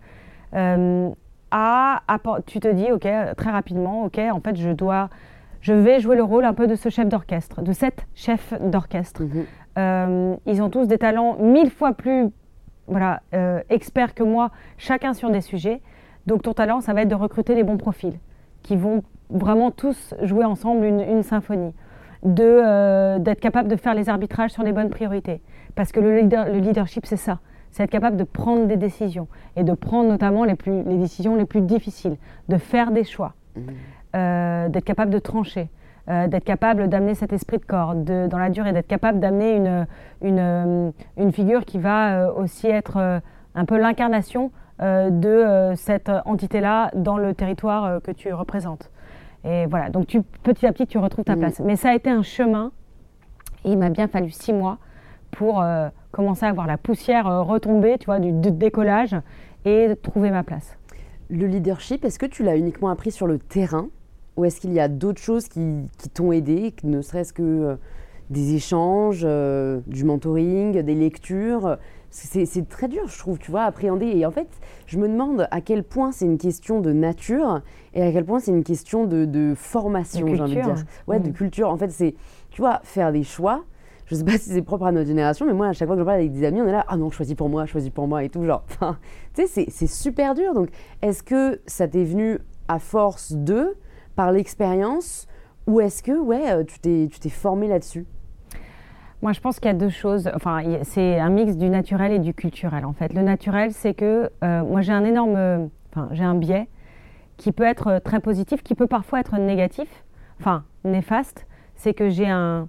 euh, à, tu te dis, ok, très rapidement, ok, en fait, je dois, je vais jouer le rôle un peu de ce chef d'orchestre, de cette chef d'orchestre. Mhm. Euh, ils ont tous des talents mille fois plus voilà, euh, experts que moi, chacun sur des sujets. Donc ton talent, ça va être de recruter les bons profils qui vont vraiment tous jouer ensemble une, symphonie, de euh, d'être capable de faire les arbitrages sur les bonnes priorités. Parce que le, le leadership, c'est ça, c'est être capable de prendre des décisions et de prendre notamment les, plus, les décisions les plus difficiles, de faire des choix, mmh. euh, d'être capable de trancher. Euh, d'être capable d'amener cet esprit de corps de, dans la durée, d'être capable d'amener une, une, une, figure qui va aussi être un peu l'incarnation de cette entité-là dans le territoire que tu représentes. Et voilà, donc tu, petit à petit, tu retrouves ta mm. place. Mais ça a été un chemin, et il m'a bien fallu six mois pour commencer à voir la poussière retomber, tu vois, du, décollage, et trouver ma place. Le leadership, est-ce que tu l'as uniquement appris sur le terrain ou est-ce qu'il y a d'autres choses qui, qui t'ont aidé, ne serait-ce que des échanges, du mentoring, des lectures c'est très dur, je trouve, tu vois, appréhender. Et en fait, je me demande à quel point c'est une question de nature et à quel point c'est une question de, formation, j'ai envie de dire. Ouais, de mm. culture. En fait, c'est, tu vois, faire des choix. Je sais pas si c'est propre à notre génération, mais moi, à chaque fois que je parle avec des amis, on est là, ah non, choisis pour moi, choisis pour moi et tout, genre. tu sais, c'est super dur. Donc, est-ce que ça t'est venu à force de, par l'expérience, ou est-ce que, ouais, euh, tu t'es formé là-dessus? Moi, je pense qu'il y a deux choses. Enfin, c'est un mix du naturel et du culturel, en fait. Le naturel, c'est que euh, moi, j'ai un énorme. Enfin, j'ai un biais qui peut être très positif, qui peut parfois être négatif, enfin, néfaste. C'est que j'ai un.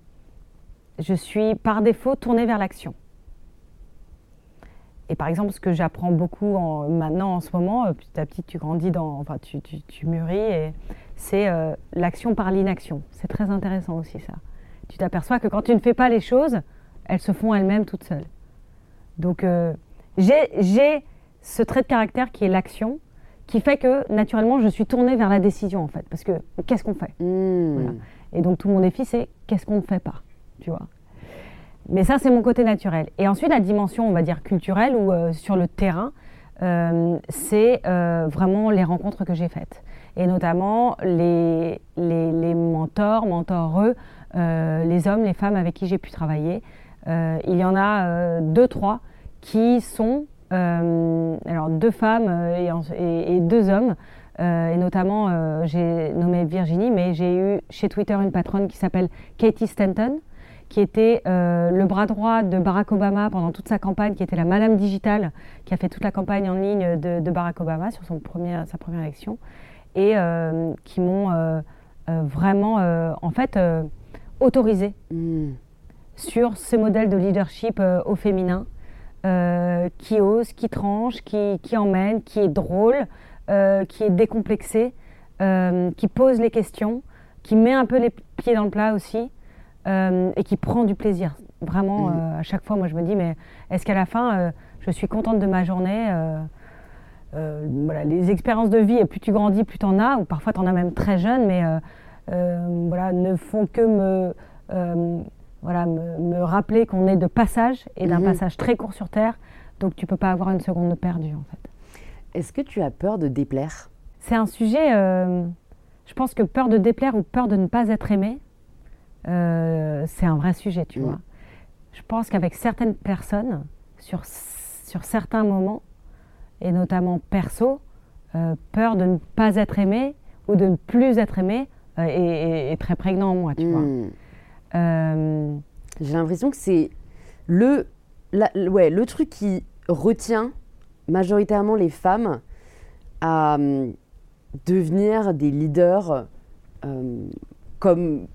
Je suis par défaut tournée vers l'action. Et par exemple, ce que j'apprends beaucoup en, maintenant en ce moment, euh, petit à petit, tu grandis dans. Enfin, tu, mûris, et c'est euh, l'action par l'inaction. C'est très intéressant aussi, ça tu t'aperçois que quand tu ne fais pas les choses, elles se font elles-mêmes toutes seules. Donc euh, j'ai ce trait de caractère qui est l'action, qui fait que naturellement je suis tournée vers la décision en fait. Parce que qu'est-ce qu'on fait? Mmh. Et donc tout mon défi c'est qu'est-ce qu'on ne fait pas, tu vois? Mais ça c'est mon côté naturel. Et ensuite la dimension on va dire culturelle ou euh, sur le terrain, euh, c'est vraiment les rencontres que j'ai faites. Et notamment les, les, les mentors, mentoreux les hommes, les femmes avec qui j'ai pu travailler. Euh, il y en a euh, deux, trois qui sont alors deux femmes et, deux hommes. et notamment, j'ai nommé Virginie, mais j'ai eu chez Twitter une patronne qui s'appelle Katie Stanton, qui était le bras droit de Barack Obama pendant toute sa campagne, qui était la Madame Digitale, qui a fait toute la campagne en ligne de, Barack Obama sur sa première élection, et qui m'ont vraiment, en fait, autorisé hmm. sur ce modèle de leadership euh, au féminin, euh, qui ose, qui tranche, qui, qui emmène, qui est drôle, euh, qui est décomplexé, qui pose les questions, qui met un peu les pieds dans le plat aussi, et qui prend du plaisir. Vraiment, hmm. à chaque fois, moi je me dis, mais est-ce qu'à la fin, je suis contente de ma journée voilà, les expériences de vie, et plus tu grandis, plus tu en as, ou parfois tu en as même très jeune, mais voilà, ne font que me, euh, voilà, me, rappeler qu'on est de passage et d'un mhm. passage très court sur Terre, donc tu peux pas avoir une seconde de perdu en fait. Est-ce que tu as peur de déplaire? C'est un sujet, euh, je pense que peur de déplaire ou peur de ne pas être aimé, c'est un vrai sujet, tu vois. Je pense qu'avec certaines personnes, sur, sur certains moments, et notamment perso, peur de ne pas être aimé ou de ne plus être aimé, est, euh, très prégnant en moi, tu vois. Hmm. Euh, J'ai l'impression que c'est le, ouais, le truc qui retient majoritairement les femmes à hum, devenir des leaders euh, comme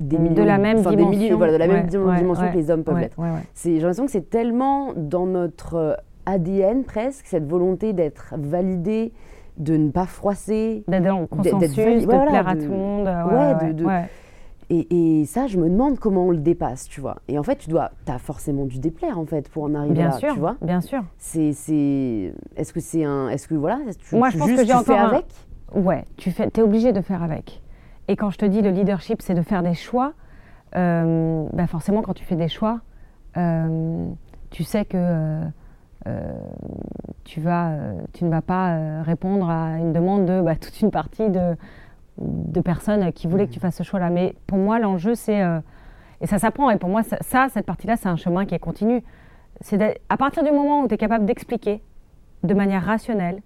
des de la même dimension, voilà, de la même dimension que les hommes peuvent l'être. J'ai l'impression que c'est tellement dans notre ADN presque cette volonté d'être validé, de ne pas froisser. D'être en consensus, de plaire à tout le monde. Ouais, de, Et, ça, je me demande comment on le dépasse, tu vois. Et en fait, tu dois, as forcément dû déplaire en fait pour en arriver bien là, sûr, tu vois. Bien sûr. C'est, est-ce que c'est un, est-ce que voilà, tu, Moi, je pense que j'ai encore fais avec? Ouais, tu fais, es obligé de faire avec. Et quand je te dis le leadership, c'est de faire des choix. Euh, bah forcément, quand tu fais des choix, euh, tu sais que euh, tu, vas, tu ne vas pas répondre à une demande de bah, toute une partie de, de personnes qui voulaient que tu fasses ce choix-là. Mais pour moi, l'enjeu, c'est. et ça s'apprend. Et pour moi, ça, cette partie-là, c'est un chemin qui est continu. C'est à partir du moment où tu es capable d'expliquer de manière rationnelle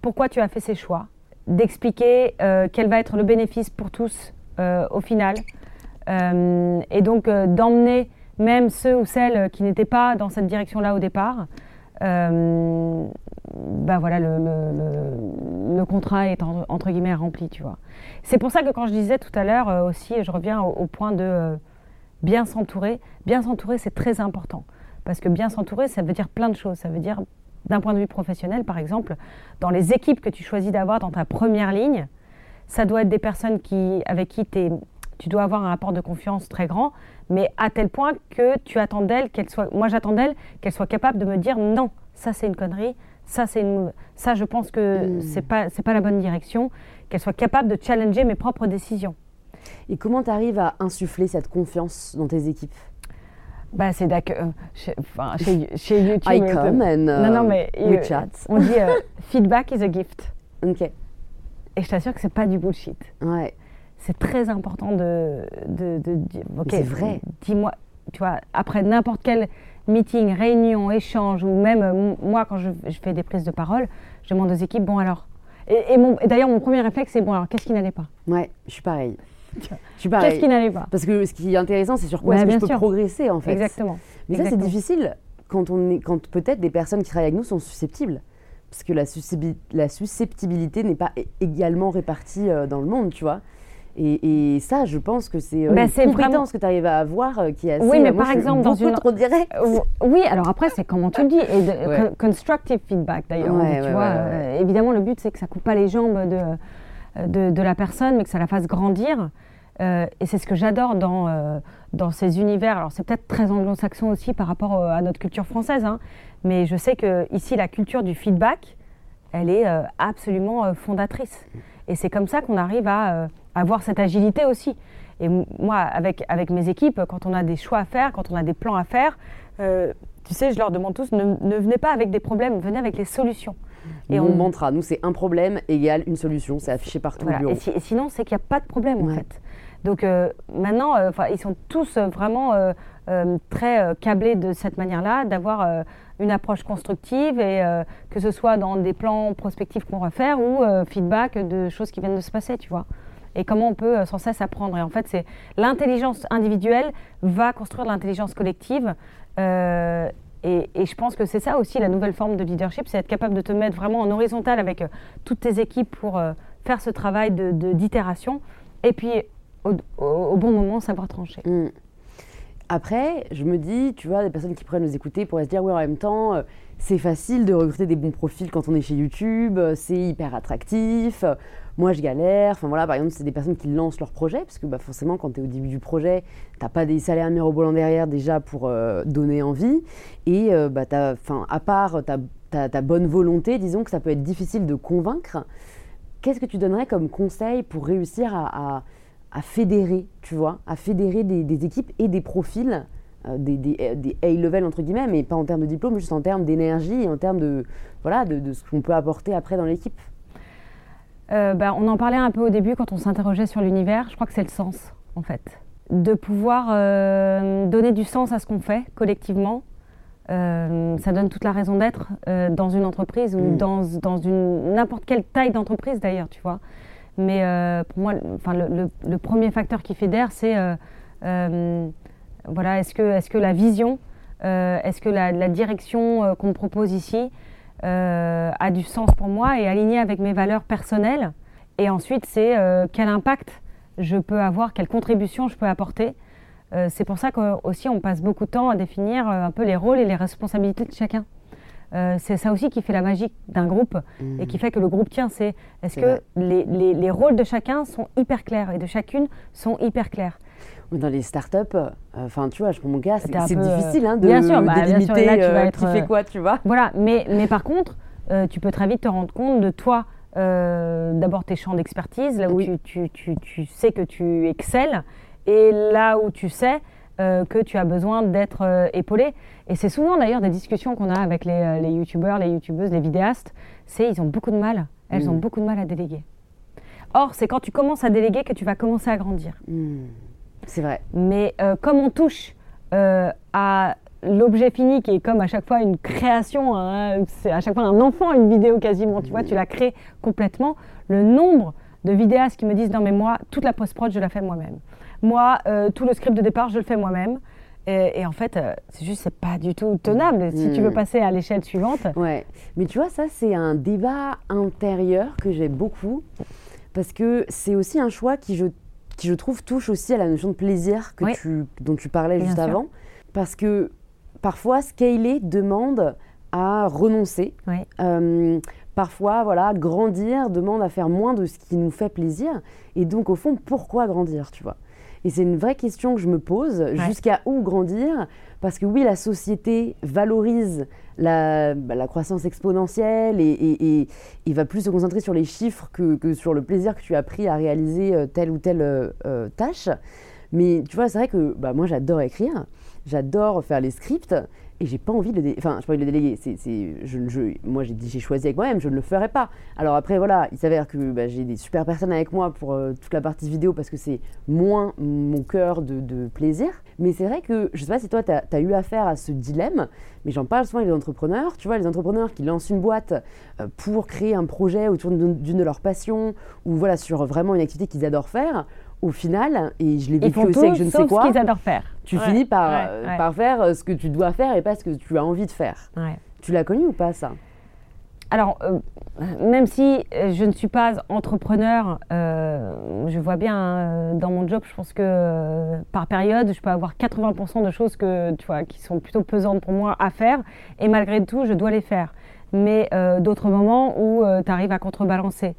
pourquoi tu as fait ces choix, d'expliquer quel va être le bénéfice pour tous au final, euh, et donc euh, d'emmener même ceux ou celles qui n'étaient pas dans cette direction-là au départ, euh, bah voilà, le, contrat est entre guillemets rempli, tu vois. C'est pour ça que quand je disais tout à l'heure aussi, je reviens au, point de bien s'entourer. Bien s'entourer, c'est très important. Parce que bien s'entourer, ça veut dire plein de choses. Ça veut dire, d'un point de vue professionnel, par exemple, dans les équipes que tu choisis d'avoir dans ta première ligne, ça doit être des personnes qui, avec qui tu es tu dois avoir un rapport de confiance très grand, mais à tel point que tu attends d'elle qu'elle soit. Moi, j'attends d'elle qu'elle soit capable de me dire non, ça c'est une connerie, ça c'est une. Ça, je pense que hmm. c'est pas c'est pas la bonne direction. Qu'elle soit capable de challenger mes propres décisions. Et comment tu arrives à insuffler cette confiance dans tes équipes? Bah, c'est d'accord. Euh, chez, enfin, chez, chez, (laughs) YouTube. I come and non, non, mais, we chat. On dit euh, (laughs) feedback is a gift. Ok. Et je t'assure que c'est pas du bullshit. Ouais c'est très important de, de, c'est vrai. Dis-moi, tu vois, après n'importe quel meeting, réunion, échange, ou même euh, moi, quand je, fais des prises de parole, je demande aux équipes, bon alors. Et, et, d'ailleurs, mon premier réflexe, c'est bon alors, qu'est-ce qui n'allait pas? Ouais, je suis pareil. (laughs) Je suis pareil. Qu'est-ce qui n'allait pas? Parce que ce qui est intéressant, c'est sur quoi est-ce que je peux progresser, en fait. Exactement. Mais ça, c'est difficile quand, on est, quand peut-être des personnes qui travaillent avec nous sont susceptibles. Parce que la, la susceptibilité n'est pas également répartie euh, dans le monde, tu vois. Et, ça, je pense que c'est euh, bah, une compétence que tu arrives à avoir euh, qui est assez... Oui, mais par exemple, dans une... trop direct. Euh, oui, alors après, c'est comment tu le dis. Et constructive feedback, d'ailleurs. tu vois, évidemment, le but, c'est que ça coupe pas les jambes de, de, de, la personne, mais que ça la fasse grandir. et c'est ce que j'adore dans, dans ces univers. Alors, c'est peut-être très anglo-saxon aussi par rapport à notre culture française, hein, mais je sais que ici, la culture du feedback, elle est absolument fondatrice. Et c'est comme ça qu'on arrive à avoir cette agilité aussi. Et moi, avec, avec mes équipes, quand on a des choix à faire, quand on a des plans à faire, euh, tu sais, je leur demande tous, ne, ne, venez pas avec des problèmes, venez avec les solutions. Et Mon on... mantra, nous, c'est un problème égale une solution. C'est affiché partout voilà. Et, sinon, c'est qu'il n'y a pas de problème, en fait. Donc euh, maintenant, euh, ils sont tous vraiment très câblés de cette manière-là, d'avoir une approche constructive, et que ce soit dans des plans prospectifs qu'on va faire ou feedback de choses qui viennent de se passer, tu vois et comment on peut euh, sans cesse apprendre. Et en fait, c'est l'intelligence individuelle va construire l'intelligence collective. Euh, et, je pense que c'est ça aussi la nouvelle forme de leadership, c'est être capable de te mettre vraiment en horizontal avec euh, toutes tes équipes pour faire ce travail de, d'itération. et puis, au, bon moment, savoir trancher. Mm. Après, je me dis, tu vois, des personnes qui pourraient nous écouter pourraient se dire, oui, en même temps, c'est facile de recruter des bons profils quand on est chez YouTube, c'est hyper attractif moi je galère. Enfin voilà, par exemple, c'est des personnes qui lancent leur projet, parce que bah, forcément, quand tu es au début du projet, tu pas des salaires mirobolants derrière déjà pour euh, donner envie. Et euh, bah, à part ta, bonne volonté, disons que ça peut être difficile de convaincre. Qu'est-ce que tu donnerais comme conseil pour réussir à, à, fédérer, tu vois, à fédérer des, équipes et des profils euh, des, des, des A-level entre guillemets, mais pas en termes de diplôme, juste en termes d'énergie et en termes de, voilà, de, de ce qu'on peut apporter après dans l'équipe euh, bah, on en parlait un peu au début quand on s'interrogeait sur l'univers. Je crois que c'est le sens, en fait. De pouvoir euh, donner du sens à ce qu'on fait collectivement. Euh, ça donne toute la raison d'être dans une entreprise ou mm. dans, dans n'importe quelle taille d'entreprise d'ailleurs, tu vois. Mais pour moi, enfin, le, premier facteur qui d'air, c'est voilà, est-ce que, est que la vision, est-ce que la, la direction qu'on propose ici, euh, a du sens pour moi et aligné avec mes valeurs personnelles. Et ensuite, c'est euh, quel impact je peux avoir, quelle contribution je peux apporter. Euh, c'est pour ça qu'aussi on passe beaucoup de temps à définir un peu les rôles et les responsabilités de chacun. c'est ça aussi qui fait la magie d'un groupe mmh. et qui fait que le groupe tient. C'est est-ce que les, les, les, rôles de chacun sont hyper clairs et de chacune sont hyper clairs dans les startups, enfin tu vois, je prends mon cas, c'est difficile hein, de bien sûr, bah, délimiter bien sûr, là, tu fait quoi, tu vois. Voilà, mais, mais par contre, tu peux très vite te rendre compte de toi, d'abord tes champs d'expertise, là où tu, tu, tu, tu, sais que tu excelles, et là où tu sais que tu as besoin d'être épaulé. Et c'est souvent d'ailleurs des discussions qu'on a avec les, les youtubeurs, les youtubeuses, les vidéastes, c'est ils ont beaucoup de mal, elles ont mm. beaucoup de mal à déléguer. Or, c'est quand tu commences à déléguer que tu vas commencer à grandir. Mm. C'est vrai. Mais euh, comme on touche euh, à l'objet fini qui est comme à chaque fois une création, hein, c'est à chaque fois un enfant, une vidéo quasiment, tu vois, tu la crées complètement. Le nombre de vidéastes qui me disent non mais moi, toute la post-prod, je la fais moi-même. Moi, euh, tout le script de départ, je le fais moi-même. Et, en fait, c'est juste, c'est pas du tout tenable si tu veux mm. passer à l'échelle suivante. Ouais, mais tu vois, ça, c'est un débat intérieur que j'ai beaucoup parce que c'est aussi un choix qui je, qui, je trouve, touche aussi à la notion de plaisir que tu, dont tu parlais juste avant. Parce que parfois, scaler demande à renoncer. Euh, parfois, voilà, grandir demande à faire moins de ce qui nous fait plaisir. Et donc, au fond, pourquoi grandir, tu vois? Et c'est une vraie question que je me pose, jusqu'à où grandir? Parce que oui, la société valorise la, bah, croissance exponentielle et, il va plus se concentrer sur les chiffres que, sur le plaisir que tu as pris à réaliser euh, telle ou telle euh, euh, tâche. Mais tu vois, c'est vrai que bah, moi j'adore écrire, j'adore faire les scripts, et j'ai pas envie de je pas envie de le déléguer. C'est je, je, moi j'ai j'ai choisi avec moi-même je ne le ferai pas. Alors après voilà il s'avère que bah, j'ai des super personnes avec moi pour euh, toute la partie vidéo parce que c'est moins mon cœur de, plaisir. Mais c'est vrai que je sais pas si toi tu as, eu affaire à ce dilemme mais j'en parle souvent avec les entrepreneurs. Tu vois les entrepreneurs qui lancent une boîte euh, pour créer un projet autour d'une de leurs passions ou voilà sur vraiment une activité qu'ils adorent faire au final, et je l'ai vécu aussi avec je ne sais quoi. ce qu'ils adorent faire. Tu finis par, euh, par faire euh, ce que tu dois faire et pas ce que tu as envie de faire. Tu l'as connu ou pas ça? Alors, euh, même si je ne suis pas entrepreneur, je vois bien hein, dans mon job, je pense que par période, je peux avoir 80% de choses que, tu vois, qui sont plutôt pesantes pour moi à faire. Et malgré tout, je dois les faire. Mais d'autres moments où tu arrives à contrebalancer.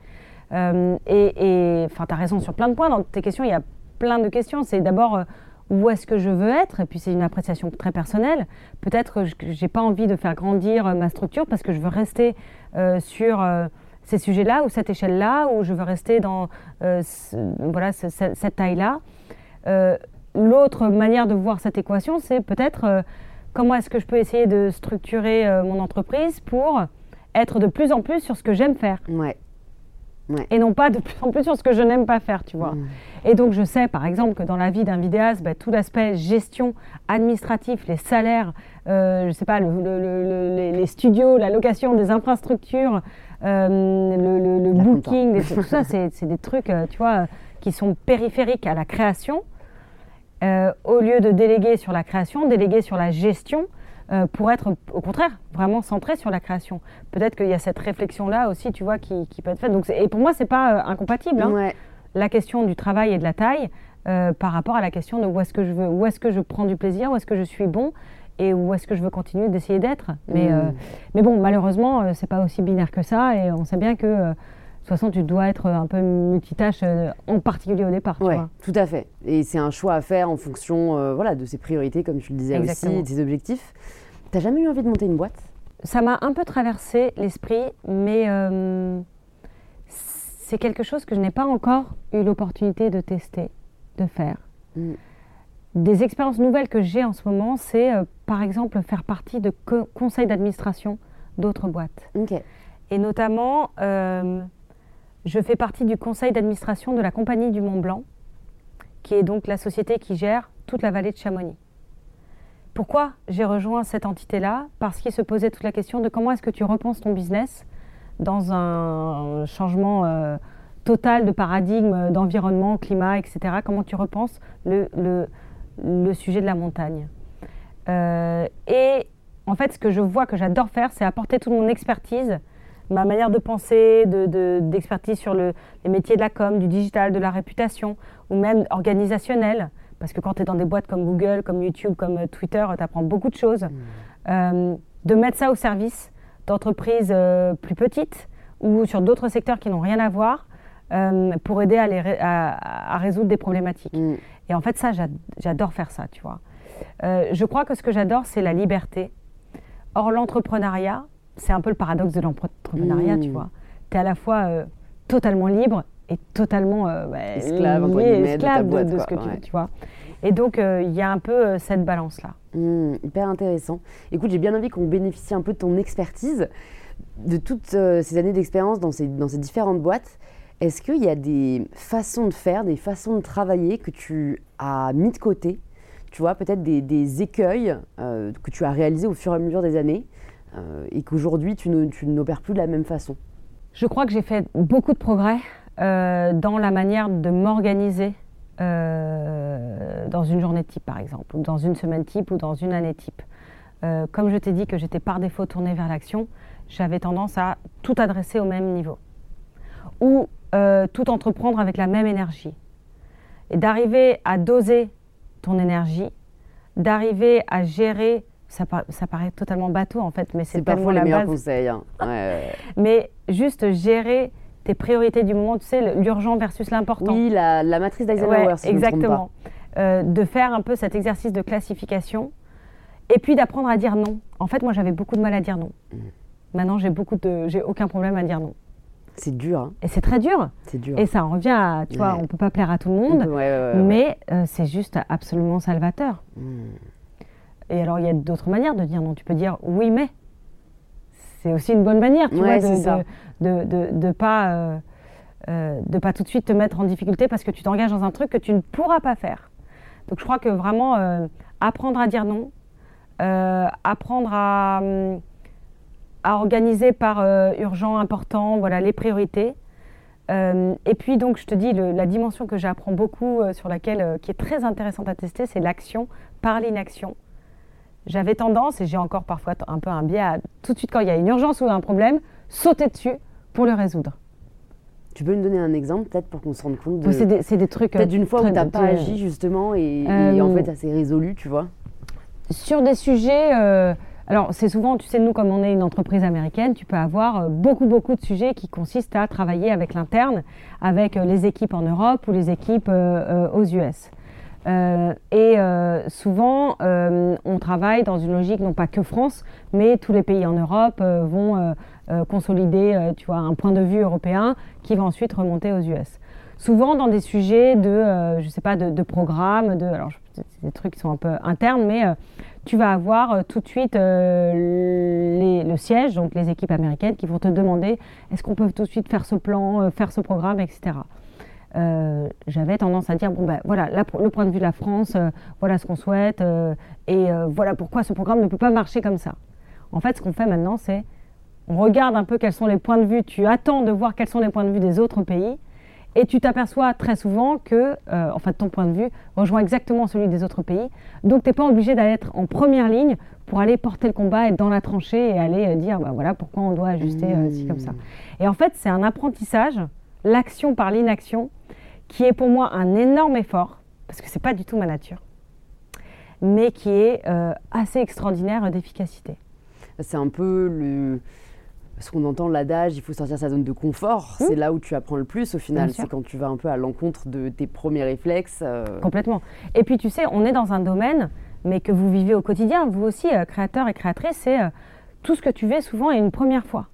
Euh, et enfin, tu as raison sur plein de points. Dans tes questions, il y a plein de questions. C'est d'abord euh, où est-ce que je veux être? Et puis c'est une appréciation très personnelle. Peut-être que je n'ai pas envie de faire grandir euh, ma structure parce que je veux rester sur ces sujets-là ou cette échelle-là, ou je veux rester dans voilà, cette taille-là. L'autre manière de voir cette équation, c'est peut-être comment est-ce que je peux essayer de structurer mon entreprise pour être de plus en plus sur ce que j'aime faire. Ouais et non pas de plus en plus sur ce que je n'aime pas faire, tu vois. Et donc je sais par exemple que dans la vie d'un vidéaste, bah, tout l'aspect gestion administratif, les salaires, euh, je sais pas, les studios, la location des infrastructures, euh, le, booking, (laughs) tout ça, c'est des trucs, euh, tu vois, qui sont périphériques à la création. Euh, au lieu de déléguer sur la création, déléguer sur la gestion euh, pour être au contraire vraiment centré sur la création. Peut-être qu'il y a cette réflexion-là aussi, tu vois, qui, peut être faite. Donc, et pour moi, c'est pas euh, incompatible. Hein. La question du travail et de la taille euh, par rapport à la question de où est-ce que je veux, où est-ce que je prends du plaisir, où est-ce que je suis bon et où est-ce que je veux continuer d'essayer d'être. Mais, mm. mais bon, malheureusement, c'est pas aussi binaire que ça et on sait bien que toute façon, tu dois être un peu multitâche, en particulier au départ. Oui, tout à fait. Et c'est un choix à faire en fonction voilà, de ses priorités, comme tu le disais aussi, de ses objectifs. T'as jamais eu envie de monter une boîte? Ça m'a un peu traversé l'esprit, mais euh, c'est quelque chose que je n'ai pas encore eu l'opportunité de tester, de faire. Mm. Des expériences nouvelles que j'ai en ce moment, c'est euh, par exemple faire partie de conseils d'administration d'autres boîtes. Et notamment, euh, je fais partie du conseil d'administration de la Compagnie du Mont Blanc, qui est donc la société qui gère toute la vallée de Chamonix. Pourquoi j'ai rejoint cette entité-là? Parce qu'il se posait toute la question de comment est-ce que tu repenses ton business dans un changement euh, total de paradigme, d'environnement, climat, etc. Comment tu repenses le, le, sujet de la montagne? Euh, Et en fait, ce que je vois que j'adore faire, c'est apporter toute mon expertise, ma manière de penser, d'expertise de, sur le, les métiers de la com, du digital, de la réputation, ou même organisationnelle. Parce que quand tu es dans des boîtes comme Google, comme YouTube, comme euh, Twitter, tu apprends beaucoup de choses. Hmm. Euh, de mettre ça au service d'entreprises euh, plus petites ou sur d'autres secteurs qui n'ont rien à voir, pour aider à, résoudre des problématiques. Mm. Et en fait, ça, j'adore faire ça, tu vois. je crois que ce que j'adore, c'est la liberté. Or, l'entrepreneuriat, c'est un peu le paradoxe de l'entrepreneuriat, tu mm. vois. Tu es à la fois totalement libre et totalement bah, esclave, de, ce que tu, tu vois. Et donc, euh, il y a un peu euh, cette balance-là. Mmh, hyper intéressant. Écoute, j'ai bien envie qu'on bénéficie un peu de ton expertise, de toutes euh, ces années d'expérience dans ces, dans ces différentes boîtes. Est-ce qu'il y a des façons de faire, des façons de travailler que tu as mis de côté? Tu vois, peut-être des, écueils que tu as réalisés au fur et à mesure des années et qu'aujourd'hui tu n'opères plus de la même façon Je crois que j'ai fait beaucoup de progrès dans la manière de m'organiser euh, dans une journée type, par exemple, ou dans une semaine type, ou dans une année type. Euh, comme je t'ai dit que j'étais par défaut tournée vers l'action, j'avais tendance à tout adresser au même niveau. Ou euh, tout entreprendre avec la même énergie. Et d'arriver à doser ton énergie, d'arriver à gérer ça, ça, paraît totalement bateau en fait, mais c'est parfois la meilleurs conseils. Hein. (laughs) mais juste gérer tes priorités du moment, tu sais, l'urgent versus l'important. Oui, la, matrice d'Eisenhower, si Exactement. Euh, de faire un peu cet exercice de classification et puis d'apprendre à dire non. En fait, moi, j'avais beaucoup de mal à dire non. Mm. Maintenant, j'ai beaucoup de, j'ai aucun problème à dire non. C'est dur. Hein. Et c'est très dur. C'est dur. Et ça en revient à, tu vois, on peut pas plaire à tout le monde, mais euh, c'est juste absolument salvateur. Mm. Et alors, il y a d'autres manières de dire non. Tu peux dire oui, mais c'est aussi une bonne manière, tu vois, de, de, de, pas, euh, euh, de pas tout de suite te mettre en difficulté parce que tu t'engages dans un truc que tu ne pourras pas faire. Donc je crois que vraiment euh, apprendre à dire non, apprendre à, à, organiser par urgent, important, voilà les priorités. et puis donc je te dis la dimension que j'apprends beaucoup sur laquelle qui est très intéressante à tester, c'est l'action par l'inaction j'avais tendance, et j'ai encore parfois un peu un biais, à tout de suite quand il y a une urgence ou un problème, sauter dessus pour le résoudre. Tu peux nous donner un exemple peut-être pour qu'on se rende compte de... C'est des, des, trucs... Peut-être d'une fois où tu n'as pas agi justement et, en euh, fait ça s'est résolu, tu vois Sur des sujets... Euh, alors c'est souvent, tu sais, nous comme on est une entreprise américaine, tu peux avoir euh, beaucoup beaucoup de sujets qui consistent à travailler avec l'interne, avec les équipes en Europe ou les équipes aux US. Euh, et euh, souvent, euh, on travaille dans une logique non pas que France, mais tous les pays en Europe vont consolider, tu vois, un point de vue européen qui va ensuite remonter aux US. Souvent dans des sujets de, je sais pas, de, de programmes, de, alors des trucs qui sont un peu internes, mais tu vas avoir tout de suite le siège, donc les équipes américaines, qui vont te demander est-ce qu'on peut tout de suite faire ce plan, faire ce programme, etc. Euh, j'avais tendance à dire bon ben voilà le point de vue de la France, euh, voilà ce qu'on souhaite euh, et voilà pourquoi ce programme ne peut pas marcher comme ça. En fait, ce qu'on fait maintenant, c'est on regarde un peu quels sont les points de vue, tu attends de voir quels sont les points de vue des autres pays et tu t'aperçois très souvent que en fait ton point de vue rejoint exactement celui des autres pays. Donc tu n'es pas obligé d'aller être en première ligne pour aller porter le combat, être dans la tranchée et aller dire bah, voilà pourquoi on doit ajuster ci comme ça. Et en fait, c'est un apprentissage, l'action par l'inaction qui est pour moi un énorme effort, parce que ce n'est pas du tout ma nature, mais qui est euh, assez extraordinaire d'efficacité. C'est un peu le, ce qu'on entend l'adage, il faut sortir sa zone de confort. Mmh. C'est là où tu apprends le plus au final. C'est quand tu vas un peu à l'encontre de tes premiers réflexes. Euh. Complètement. Et puis tu sais, on est dans un domaine, mais que vous vivez au quotidien, vous aussi, euh, créateur et créatrice, c'est tout ce que tu fais souvent est une première fois.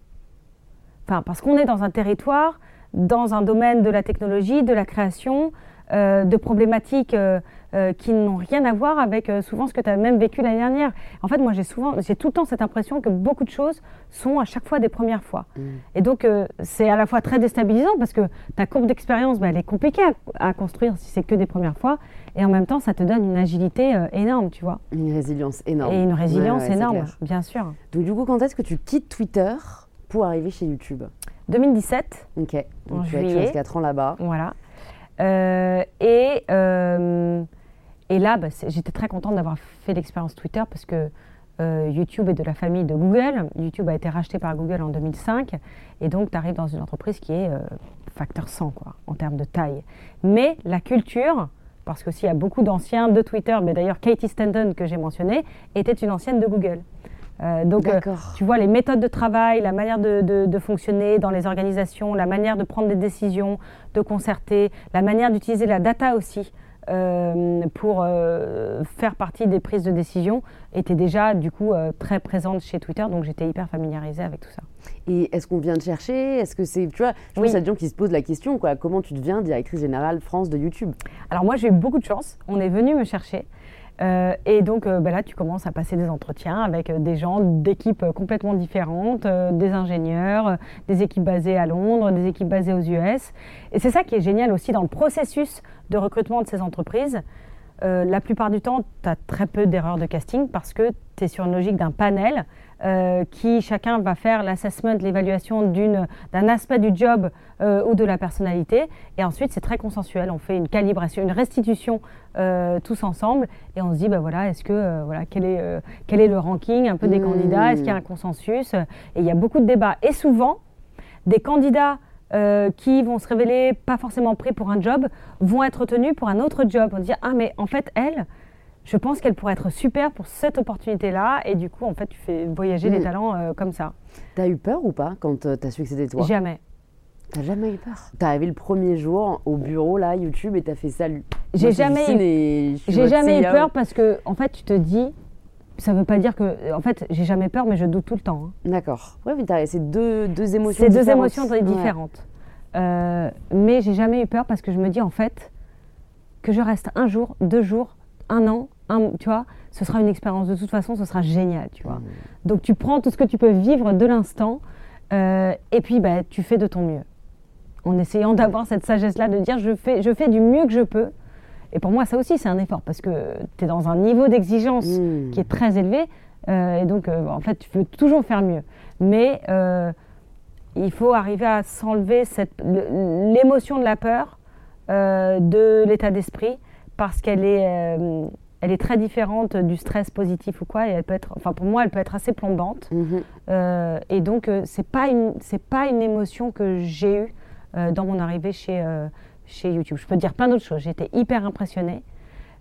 Enfin, parce qu'on est dans un territoire dans un domaine de la technologie, de la création, euh, de problématiques euh, euh, qui n'ont rien à voir avec souvent ce que tu as même vécu l'année dernière. En fait, moi, j'ai souvent, j'ai tout le temps cette impression que beaucoup de choses sont à chaque fois des premières fois. Mm. Et donc, c'est à la fois très déstabilisant parce que ta courbe d'expérience, bah, elle est compliquée à, construire si c'est que des premières fois. Et en même temps, ça te donne une agilité énorme, tu vois. Une résilience énorme. Et une résilience énorme, bien sûr. Donc, du coup, quand est-ce que tu quittes Twitter pour arriver chez YouTube? 2017. Ok. Donc tu, juillet. restes 4 ans là-bas. Voilà. Euh, et, euh, et là, bah, j'étais très contente d'avoir fait l'expérience Twitter parce que euh, YouTube est de la famille de Google. YouTube a été racheté par Google en 2005. Et donc, tu arrives dans une entreprise qui est facteur 100 quoi, en termes de taille. Mais la culture, parce qu'il y a beaucoup d'anciens de Twitter, mais d'ailleurs Katie Standen que j'ai mentionné, était une ancienne de Google. Donc, tu vois, les méthodes de travail, la manière de, de, fonctionner dans les organisations, la manière de prendre des décisions, de concerter, la manière d'utiliser la data aussi. Euh, pour euh, faire partie des prises de décision était déjà du coup euh, très présente chez Twitter, donc j'étais hyper familiarisée avec tout ça. Et est-ce qu'on vient de chercher? Est-ce que c'est, tu vois, je pense qu'il y a des gens qui se posent la question, quoi, comment tu deviens directrice générale France de YouTube? Alors moi j'ai eu beaucoup de chance, on est venu me chercher. Euh, et donc euh, bah là, tu commences à passer des entretiens avec euh, des gens d'équipes complètement différentes, des ingénieurs, des équipes basées à Londres, des équipes basées aux US. Et c'est ça qui est génial aussi dans le processus de recrutement de ces entreprises. la plupart du temps, tu as très peu d'erreurs de casting parce que tu es sur une logique d'un panel euh, qui chacun va faire l'assessment, l'évaluation d'un aspect du job euh, ou de la personnalité. Et ensuite, c'est très consensuel. On fait une calibration, une restitution euh, tous ensemble et on se dit, bah voilà, est-ce que voilà, quel est quel est le ranking un peu des candidats? Est-ce qu'il y a un consensus? Et il y a beaucoup de débats. Et souvent, des candidats qui vont se révéler pas forcément prêts pour un job vont être tenus pour un autre job. On dit ah mais en fait elle je pense qu'elle pourrait être super pour cette opportunité-là. Et du coup, en fait, tu fais voyager les mm. talents euh, comme ça. T'as eu peur ou pas quand euh, t'as su que c'était toi? Jamais. T'as jamais eu peur? T'es arrivé le premier jour au bureau, là, YouTube, et t'as fait salut. J'ai jamais, eu... j'ai jamais eu peur parce que, en fait, tu te dis, ça veut pas dire que. En fait, j'ai jamais peur, mais je doute tout le temps. Hein. D'accord. Ouais, mais c'est deux, deux émotions C'est deux émotions différentes. Euh, mais j'ai jamais eu peur parce que je me dis, en fait, que je reste un jour, deux jours, un an, tu vois, ce sera une expérience de toute façon, ce sera génial, tu vois. Mmh. Donc tu prends tout ce que tu peux vivre de l'instant euh, et puis bah, tu fais de ton mieux. En essayant d'avoir cette sagesse-là de dire je fais, je fais du mieux que je peux. Et pour moi, ça aussi, c'est un effort parce que tu es dans un niveau d'exigence mmh. qui est très élevé. Euh, et donc, euh, en fait, tu peux toujours faire mieux. Mais il faut arriver à s'enlever l'émotion de la peur, de l'état d'esprit parce qu'elle est, euh, elle est très différente du stress positif ou quoi. Et elle peut être, enfin pour moi, elle peut être assez plombante. Mhm. Euh, et donc, euh, c'est pas une, c'est pas une émotion que j'ai eue dans mon arrivée chez, chez YouTube. Je peux dire plein d'autres choses. J'étais hyper impressionnée.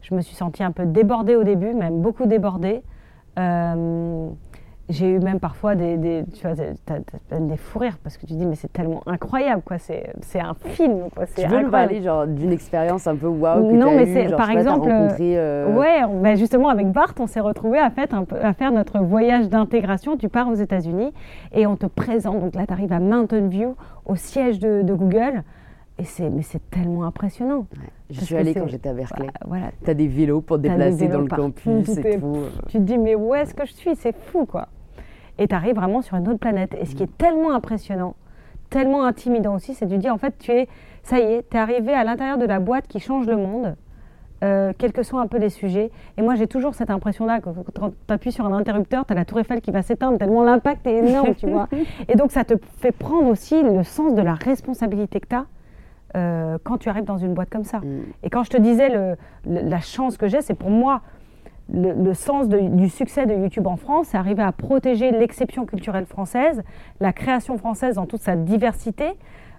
Je me suis sentie un peu débordée au début, même beaucoup débordée. J'ai eu même parfois des, des tu vois, des fous rires parce que tu dis mais c'est tellement incroyable quoi, c'est, c'est un film quoi. C'est tu veux me parler genre d'une expérience un peu waouh que Non mais c'est par exemple, euh, ouais, ben justement avec Bart on s'est retrouvé à, fait un peu, à faire notre voyage d'intégration. Tu pars aux États-Unis et on te présente donc là tu arrives à Mountain View au siège de, Google. Et c'est, mais c'est tellement impressionnant. Je suis allée quand j'étais à Berkeley. Voilà, tu as des vélos pour te déplacer dans le campus et tout. Tu te dis, mais où est-ce que je suis? C'est fou, quoi et tu arrives vraiment sur une autre planète. Et ce qui est tellement impressionnant, tellement intimidant aussi, c'est de dire en fait, tu es, ça y est, tu es arrivé à l'intérieur de la boîte qui change le monde. Euh, quels que soient un peu les sujets. Et moi, j'ai toujours cette impression-là, quand tu appuies sur un interrupteur, tu as la tour Eiffel qui va s'éteindre, tellement l'impact est énorme, tu vois. (laughs) Et donc, ça te fait prendre aussi le sens de la responsabilité que tu as euh, quand tu arrives dans une boîte comme ça. Mm. Et quand je te disais le, la chance que j'ai, c'est pour moi, le, sens du succès de YouTube en France, c'est arriver à protéger l'exception culturelle française, la création française dans toute sa diversité,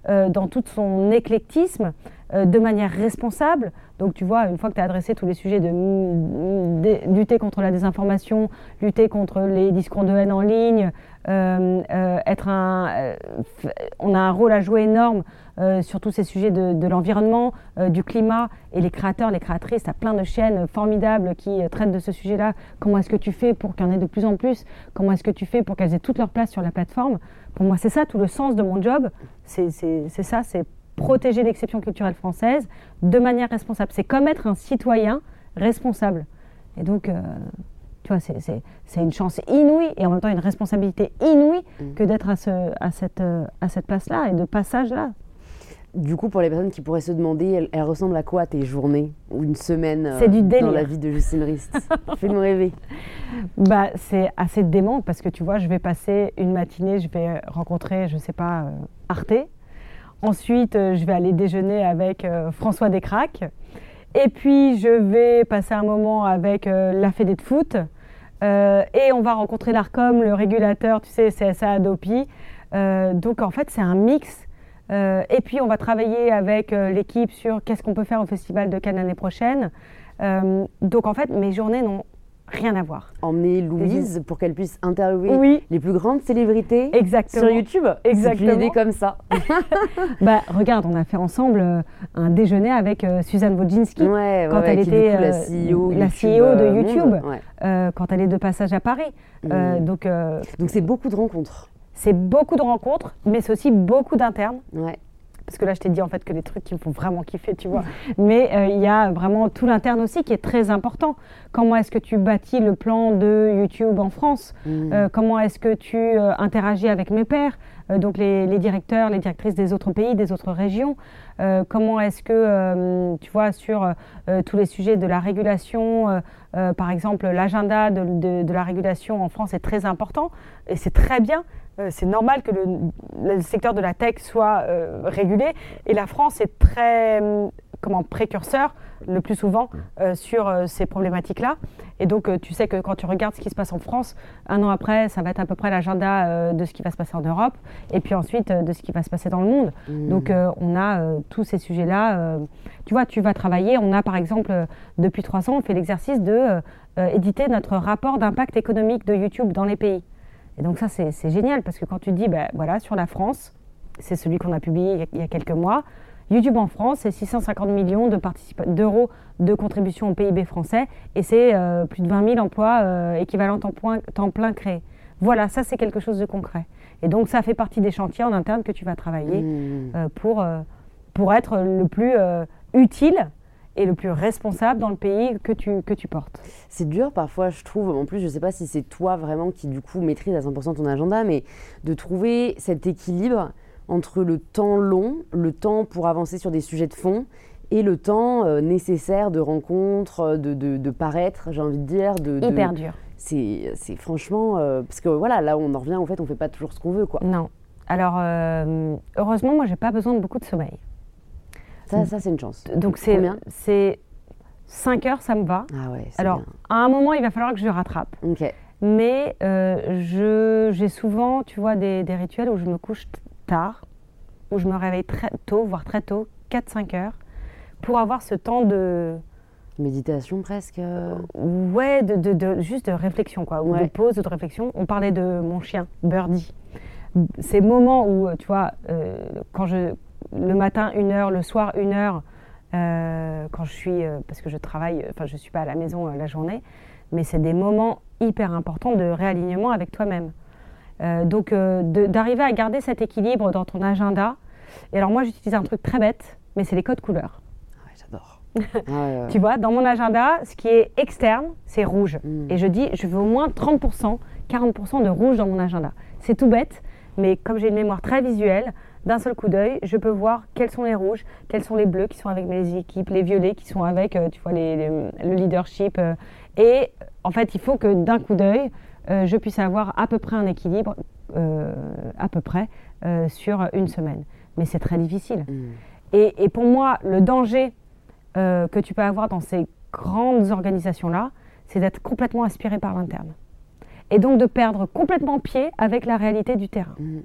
euh, dans tout son éclectisme, euh, de manière responsable. Donc tu vois, une fois que tu as adressé tous les sujets de, lutter contre la désinformation, lutter contre les discours de haine en ligne, euh, être un, on a un rôle à jouer énorme euh, sur tous ces sujets de, l'environnement, euh, du climat. Et les créateurs, les créatrices, tu as plein de chaînes formidables qui euh, traitent de ce sujet-là. Comment est-ce que tu fais pour qu'il y en ait de plus en plus? Comment est-ce que tu fais pour qu'elles aient toute leur place sur la plateforme? Pour moi, c'est ça tout le sens de mon job. C'est ça, c'est protéger l'exception culturelle française de manière responsable. C'est comme être un citoyen responsable. Et donc, tu vois, c'est une chance inouïe et en même temps une responsabilité inouïe mmh. que d'être à, ce, à cette, à cette place-là et de passage-là. Du coup, pour les personnes qui pourraient se demander, elles, ressemblent à quoi tes journées ou une semaine euh, dans la vie de Justine Rist? (laughs) Fais-nous rêver. Bah, c'est assez dément parce que tu vois, je vais passer une matinée, je vais rencontrer, je ne sais pas, euh, Arte. Ensuite, euh, je vais aller déjeuner avec François Descraques. Et puis, je vais passer un moment avec la Fédé de foot. et on va rencontrer l'ARCOM, le régulateur, tu sais, CSA Adopi. donc, en fait, c'est un mix euh, et puis, on va travailler avec euh, l'équipe sur qu'est-ce qu'on peut faire au Festival de Cannes l'année prochaine. Euh, donc, en fait, mes journées n'ont rien à voir. Emmener Louise pour qu'elle puisse interviewer les plus grandes célébrités Exactement. sur YouTube. Exactement. C'est une idée comme ça. (laughs) bah, regarde, on a fait ensemble un déjeuner avec Suzanne Wojcinski quand elle était la CEO, la CEO de YouTube, quand elle est de passage à Paris. Mm. donc, donc c'est beaucoup de rencontres. C'est beaucoup de rencontres, mais c'est aussi beaucoup d'internes. Ouais parce que là, je t'ai dit en fait que les trucs qui me font vraiment kiffer, tu vois. (laughs) Mais euh, il y a vraiment tout l'interne aussi qui est très important. Comment est-ce que tu bâtis le plan de YouTube en France? Mmh. euh, Comment est-ce que tu euh, interagis avec mes pairs? Donc les, directeurs, les directrices des autres pays, des autres régions. comment est-ce que, tu vois, sur tous les sujets de la régulation, par exemple, l'agenda de, la régulation en France est très important et c'est très bien. Euh, c'est normal que le, secteur de la tech soit euh, régulé. Et la France est très comment, précurseur, le plus souvent, euh, sur ces problématiques-là. Et donc, tu sais que quand tu regardes ce qui se passe en France, un an après, ça va être à peu près l'agenda de ce qui va se passer en Europe, et puis ensuite de ce qui va se passer dans le monde. Mmh. Donc, on a tous ces sujets-là. tu vois, tu vas travailler. On a, par exemple, depuis trois ans, on fait l'exercice de éditer notre rapport d'impact économique de YouTube dans les pays. Et donc ça, c'est génial parce que quand tu dis, ben, voilà, sur la France, c'est celui qu'on a publié il y a quelques mois, YouTube en France, c'est 650 millions d'euros de, contribution au PIB français et c'est euh, plus de 20 000 emplois euh, équivalents temps, temps, plein créés. Voilà, ça c'est quelque chose de concret. Et donc ça fait partie des chantiers en interne que tu vas travailler mmh. euh, pour, pour être le plus utile et le plus responsable dans le pays que tu, que tu portes. C'est dur parfois, je trouve. En plus, je ne sais pas si c'est toi vraiment qui, du coup, maîtrise à 100% ton agenda, mais de trouver cet équilibre entre le temps long, le temps pour avancer sur des sujets de fond, et le temps euh, nécessaire de rencontre, de, de, paraître, j'ai envie de dire. De, Hyper dur. C'est franchement. Euh, parce que voilà, là, on en revient, en fait, on ne fait pas toujours ce qu'on veut, quoi. Non. Alors, euh, heureusement, moi, j'ai pas besoin de beaucoup de sommeil. Ça, c'est une chance. Donc, c'est 5 heures, ça me va. Ah ouais, Alors, à un moment, il va falloir que je rattrape. Ok. Mais euh, j'ai souvent, tu vois, des, des, rituels où je me couche tard, où je me réveille très tôt, voire très tôt, 4-5 heures, pour avoir ce temps de... Méditation presque euh. Ouais, de, de, de, juste de réflexion, quoi, ou de pause, de réflexion. On parlait de mon chien, Birdie. Ces moments où, tu vois, euh, quand je, le matin une heure, le soir une heure, euh, quand je suis, euh, parce que je travaille, enfin je ne suis pas à la maison euh, la journée, mais c'est des moments hyper importants de réalignement avec toi-même. donc d'arriver à garder cet équilibre dans ton agenda. Et alors moi j'utilise un truc très bête, mais c'est les codes couleurs. Ah j'adore. (laughs) Ah tu vois, dans mon agenda, ce qui est externe, c'est rouge. Hmm. Et je dis, je veux au moins 30%, 40% de rouge dans mon agenda. C'est tout bête, mais comme j'ai une mémoire très visuelle, d'un seul coup d'œil, je peux voir quels sont les rouges, quels sont les bleus qui sont avec mes équipes, les violets qui sont avec, euh, tu vois, le leadership. Euh. et en fait, il faut que d'un coup d'œil, euh, je puisse avoir à peu près un équilibre, à peu près, sur une semaine. Mais c'est très difficile. Mm. Et, et, pour moi, le danger que tu peux avoir dans ces grandes organisations-là, c'est d'être complètement aspiré par l'interne. Et donc de perdre complètement pied avec la réalité du terrain. Mm.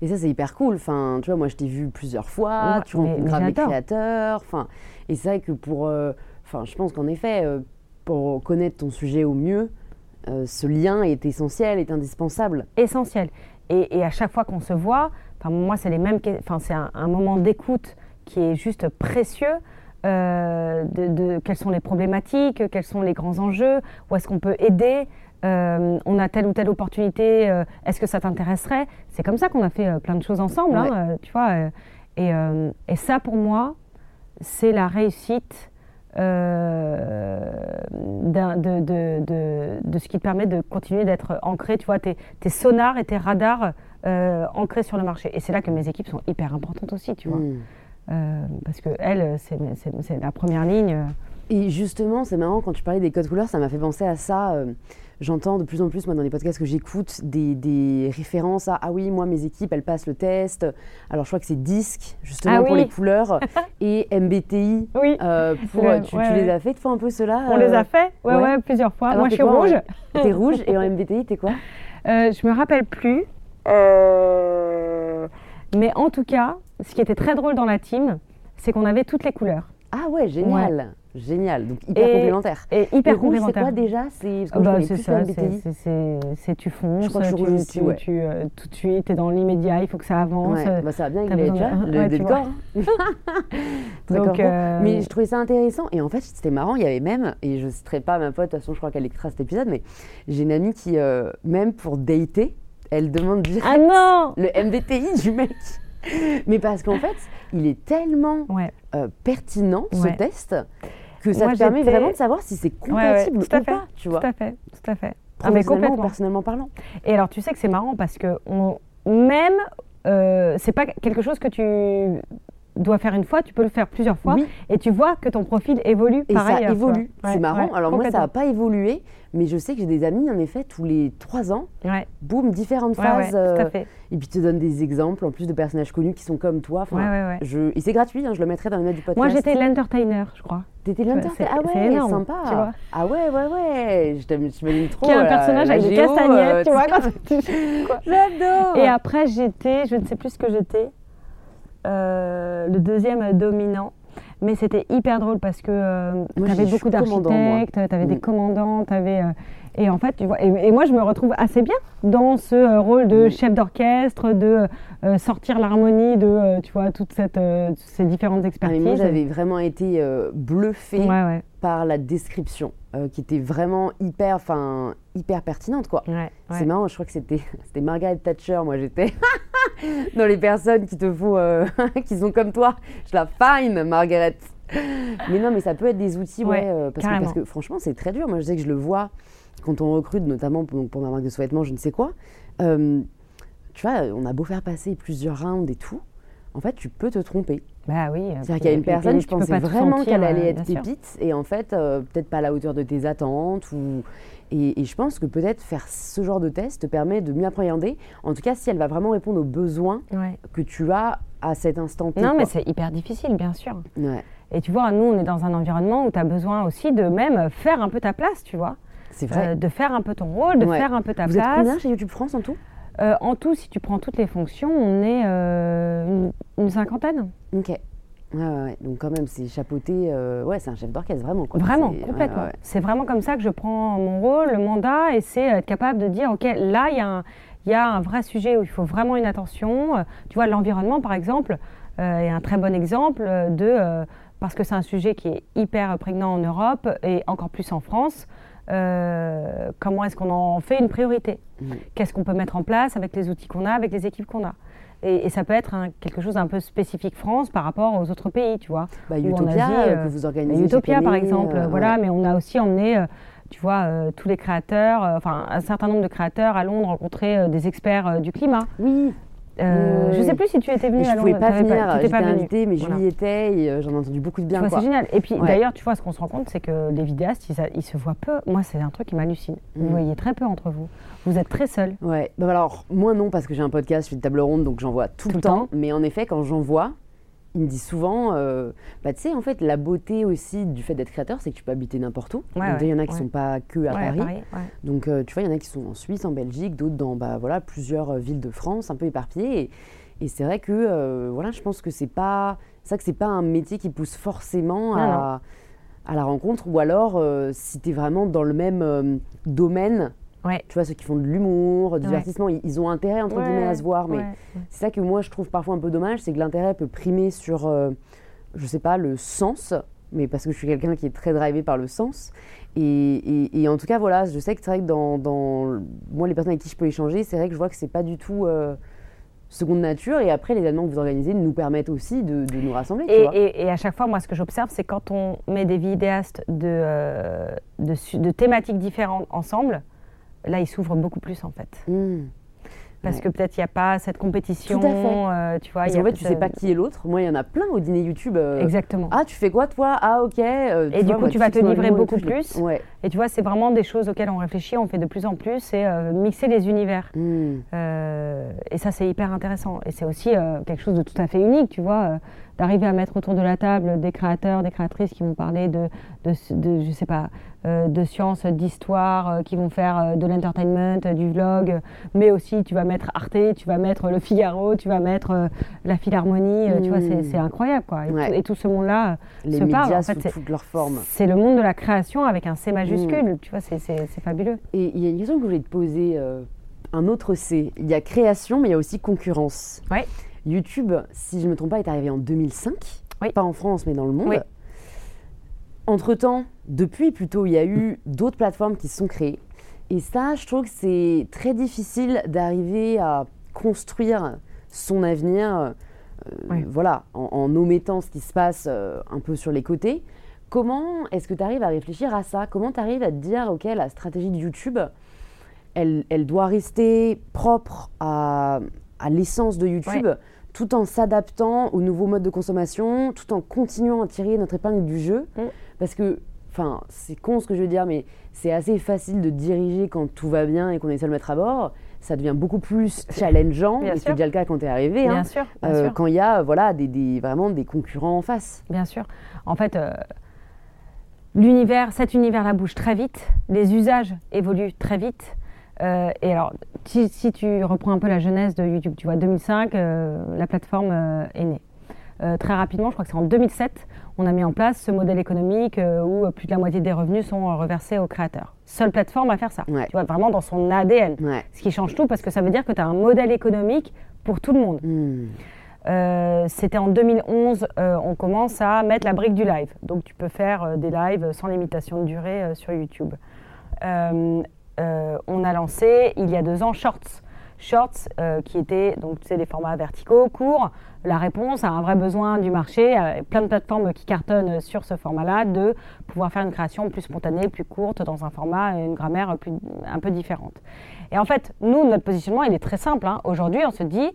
Et ça, c'est hyper cool. Enfin, tu vois, moi, je t'ai vu plusieurs fois, tu rencontres des créateurs. Enfin, et c'est vrai que pour. Euh, enfin, je pense qu'en effet, euh, pour connaître ton sujet au mieux, euh, ce lien est essentiel, est indispensable. Essentiel. Et, à chaque fois qu'on se voit, moi, c'est les mêmes. Enfin, c'est un, moment d'écoute qui est juste précieux. de, de, quelles sont les problématiques, quels sont les grands enjeux, où est-ce qu'on peut aider, euh, on a telle ou telle opportunité, euh, est-ce que ça t'intéresserait? C'est comme ça qu'on a fait euh, plein de choses ensemble, hein, tu vois. Et, et, ça, pour moi, c'est la réussite de, de, de, ce qui te permet de continuer d'être ancré, tu vois, tes, tes, sonars et tes radars ancrés sur le marché. Et c'est là que mes équipes sont hyper importantes aussi, tu vois. Hmm. parce que elles, c'est la première ligne. Et justement, c'est marrant, quand tu parlais des codes couleurs, ça m'a fait penser à ça j'entends de plus en plus, moi, dans les podcasts que j'écoute, des, références à Ah oui, moi, mes équipes, elles passent le test. Alors, je crois que c'est DISC, justement, ah pour les couleurs, (laughs) et MBTI. Oui. Euh, pour, tu, les as fait, fois un peu cela On les a fait, ouais, ouais, plusieurs fois. moi, je suis rouge. T'es rouge, et en MBTI, t'es quoi? (laughs) Euh, Je me rappelle plus. Euh, mais en tout cas, ce qui était très drôle dans la team, c'est qu'on avait toutes les couleurs. Ah ouais, génial. Génial, donc hyper complémentaire. Et hyper complémentaire. C'est quoi déjà C'est bah, ça, c'est tu fonces, tu, tu, tu, euh, tout de suite, tu es dans l'immédiat, il faut que ça avance. Ouais, bah, ça va bien avec les le décor. (laughs) donc, euh... Mais je trouvais ça intéressant et en fait c'était marrant, il y avait même, et je ne citerai pas ma pote, de toute façon je crois qu'elle écoutera cet épisode, mais j'ai une amie qui, euh, même pour dater, elle demande direct ah non le MBTI du mec. mais parce qu'en fait, il est tellement pertinent ce test que ça te permet vraiment de savoir si c'est compatible ou pas, tu vois. Tout à fait, tout à fait. Ah, mais complètement. personnellement parlant. Et alors, tu sais que c'est marrant parce que on, même, euh, c'est pas quelque chose que tu dois faire une fois, tu peux le faire plusieurs fois et tu vois que ton profil évolue et ça évolue. c'est marrant. Alors moi, ça n'a pas évolué, mais je sais que j'ai des amis, en effet, tous les trois ans, boum, différentes phases. Euh, et puis, tu te donnes des exemples, en plus de personnages connus qui sont comme toi. Je... Et c'est gratuit, hein, je le mettrai dans les notes du podcast. Moi, j'étais l'entertainer, je crois. T'étais l'entertainer Ah ouais, énorme, sympa. Tu vois. Ah ouais, ouais, ouais. Je t'imagine trop. Qui est un personnage avec des castagnettes, euh, tu vois. (laughs) J'adore. Et après, j'étais, je ne sais plus ce que j'étais. Euh, le deuxième dominant. Mais c'était hyper drôle parce que euh, tu avais beaucoup d'architectes, tu avais des mm. commandants, tu avais. Euh, et en fait, tu vois, et, moi, je me retrouve assez bien dans ce rôle de chef d'orchestre, de sortir l'harmonie de, tu vois, toutes cette, ces différentes expertises. Ah, moi, j'avais vraiment été bluffée par la description, qui était vraiment hyper, enfin, hyper pertinente, quoi. C'est marrant, je crois que c'était (laughs) Margaret Thatcher. Moi, j'étais (laughs) dans les personnes qui te font, euh, (laughs) qui sont comme toi. Je la fine, Margaret. Mais non, mais ça peut être des outils, ouais, euh, parce, que, franchement, c'est très dur. Moi, je sais que je le vois quand on recrute, notamment pour, pour ma marque de sous-vêtements, je ne sais quoi. Euh, tu vois, on a beau faire passer plusieurs rounds et tout, en fait, tu peux te tromper. Bah oui. C'est-à-dire qu'il y a une personne, je pensais vraiment qu'elle allait être pépite, et en fait, peut-être pas à la hauteur de tes attentes, ou et, je pense que peut-être faire ce genre de test te permet de mieux appréhender, en tout cas si elle va vraiment répondre aux besoins que tu as à cet instant T. Non, mais c'est hyper difficile, bien sûr. Et tu vois, nous, on est dans un environnement où tu as besoin aussi de même faire un peu ta place, tu vois. C'est vrai. Euh, de faire un peu ton rôle, de faire un peu ta place. Vous êtes combien chez YouTube France en tout? Euh, En tout, si tu prends toutes les fonctions, on est euh, une, une, cinquantaine. Ok. Ouais, ouais, Donc quand même, c'est chapeauté. Euh, ouais, c'est un chef d'orchestre, vraiment. Vraiment, complètement. c'est vraiment comme ça que je prends mon rôle, le mandat, et c'est être capable de dire, OK, là, il y, a un, y a un vrai sujet où il faut vraiment une attention. Tu vois, l'environnement, par exemple, euh, est un très bon exemple de... parce que c'est un sujet qui est hyper prégnant en Europe et encore plus en France. Comment est-ce qu'on en fait une priorité mmh. Qu'est-ce qu'on peut mettre en place avec les outils qu'on a, avec les équipes qu'on a et, ça peut être quelque chose d'un peu spécifique France par rapport aux autres pays, tu vois. Bah, Utopia, euh, que vous organisez. Utopia, par exemple, euh, voilà, mais on a aussi emmené euh, tu vois, tous les créateurs, enfin un certain nombre de créateurs à Londres rencontrer des experts du climat. Oui. Euh, Je ne sais plus si tu étais venu à Londres. Je ne pouvais pas venir, j'étais invitée, mais voilà. je y étais et euh, j'en ai entendu beaucoup de bien. C'est génial. Et puis d'ailleurs, tu vois, ce qu'on se rend compte, c'est que les vidéastes, ils, se voient peu. Moi, c'est un truc qui m'hallucine. Vous mm. voyez très peu entre vous. Vous êtes très seuls. Ouais. Bah, alors, moi non, parce que j'ai un podcast, je fais de table ronde, donc j'en vois tout, le temps. Mais en effet, quand j'en vois, il me dit souvent, euh, bah, tu sais, en fait, la beauté aussi du fait d'être créateur, c'est que tu peux habiter n'importe où. il y en a qui ne sont pas que à Paris. Donc, euh, tu vois, il y en a qui sont en Suisse, en Belgique, d'autres dans bah, voilà, plusieurs euh, villes de France, un peu éparpillées. Et, c'est vrai que, voilà, je pense que c'est pas, ça que c'est pas un métier qui pousse forcément à, à, la rencontre, ou alors, si tu es vraiment dans le même domaine, tu vois, ceux qui font de l'humour, du divertissement, ils, ont intérêt, entre guillemets, à se voir. Mais c'est ça que moi, je trouve parfois un peu dommage, c'est que l'intérêt peut primer sur, euh, je sais pas, le sens, mais parce que je suis quelqu'un qui est très drivé par le sens. Et, en tout cas, voilà, je sais que c'est vrai que dans, moi, les personnes avec qui je peux échanger, c'est vrai que je vois que c'est pas du tout euh, seconde nature. Et après, les événements que vous organisez nous permettent aussi de, nous rassembler. Et, à chaque fois, moi, ce que j'observe, c'est quand on met des vidéastes de, euh, de, thématiques différentes ensemble, là, il s'ouvre beaucoup plus en fait. Hmm. Parce que peut-être il n'y a pas cette compétition. Tout à fait. Euh, tu vois, Parce en fait, tu sais pas qui est l'autre. Moi, il y en a plein au dîner YouTube. Euh, Exactement. Ah, tu fais quoi toi? Ah, ok. Euh, et du coup, tu vas te livrer beaucoup plus. Ouais. Et tu vois, c'est vraiment des choses auxquelles on réfléchit, on fait de plus en plus, c'est mixer les univers. Hmm. et ça, c'est hyper intéressant. Et c'est aussi quelque chose de tout à fait unique, tu vois d'arriver à mettre autour de la table des créateurs, des créatrices qui vont parler de, de, de je sais pas, euh, de sciences, d'histoire, euh, qui vont faire euh, de l'entertainment, du vlog, mais aussi tu vas mettre Arte, tu vas mettre Le Figaro, tu vas mettre la Philharmonie, tu vois, c'est hmm. incroyable quoi. Et, tout, ce monde-là se parle. En fait, toutes leurs formes. C'est le monde de la création avec un C majuscule, hmm. tu vois, c'est fabuleux. Et il y a une question que je voulais te poser, un autre C. Il y a création, mais il y a aussi concurrence. Ouais. YouTube, si je ne me trompe pas, est arrivé en 2005. Pas en France, mais dans le monde. Entre-temps, depuis plutôt, il y a eu d'autres plateformes qui se sont créées. Et ça, je trouve que c'est très difficile d'arriver à construire son avenir euh, voilà, en, omettant ce qui se passe euh, un peu sur les côtés. Comment est-ce que tu arrives à réfléchir à ça? Comment tu arrives à te dire, OK, la stratégie de YouTube, elle, doit rester propre à, l'essence de YouTube tout en s'adaptant aux nouveaux modes de consommation, tout en continuant à tirer notre épingle du jeu. Mm. Parce que, enfin, c'est con ce que je veux dire, mais c'est assez facile de diriger quand tout va bien et qu'on essaie de le mettre à bord. Ça devient beaucoup plus (laughs) challengeant, et c'est déjà le cas quand tu es arrivé. Bien, hein, sûr, euh, Quand il y a voilà, des, vraiment des concurrents en face. Bien sûr. En fait, euh, l'univers, cet univers-là bouge très vite, les usages évoluent très vite. Euh, et alors, si, tu reprends un peu la genèse de YouTube, tu vois, 2005, euh, la plateforme euh, est née. très rapidement, je crois que c'est en 2007, on a mis en place ce modèle économique où plus de la moitié des revenus sont reversés aux créateurs. Seule plateforme à faire ça. Tu vois, vraiment dans son ADN. Ce qui change tout parce que ça veut dire que tu as un modèle économique pour tout le monde. Hmm. C'était en 2011, on commence à mettre la brique du live. Donc tu peux faire des lives sans limitation de durée sur YouTube. Euh, on a lancé il y a deux ans Shorts. Shorts, euh, qui étaient donc des formats verticaux, courts. La réponse à un vrai besoin du marché, euh, plein de plateformes qui cartonnent sur ce format-là, de pouvoir faire une création plus spontanée, plus courte, dans un format, une grammaire un peu différente. Et en fait, nous, notre positionnement, il est très simple. Hein. Aujourd'hui, on se dit,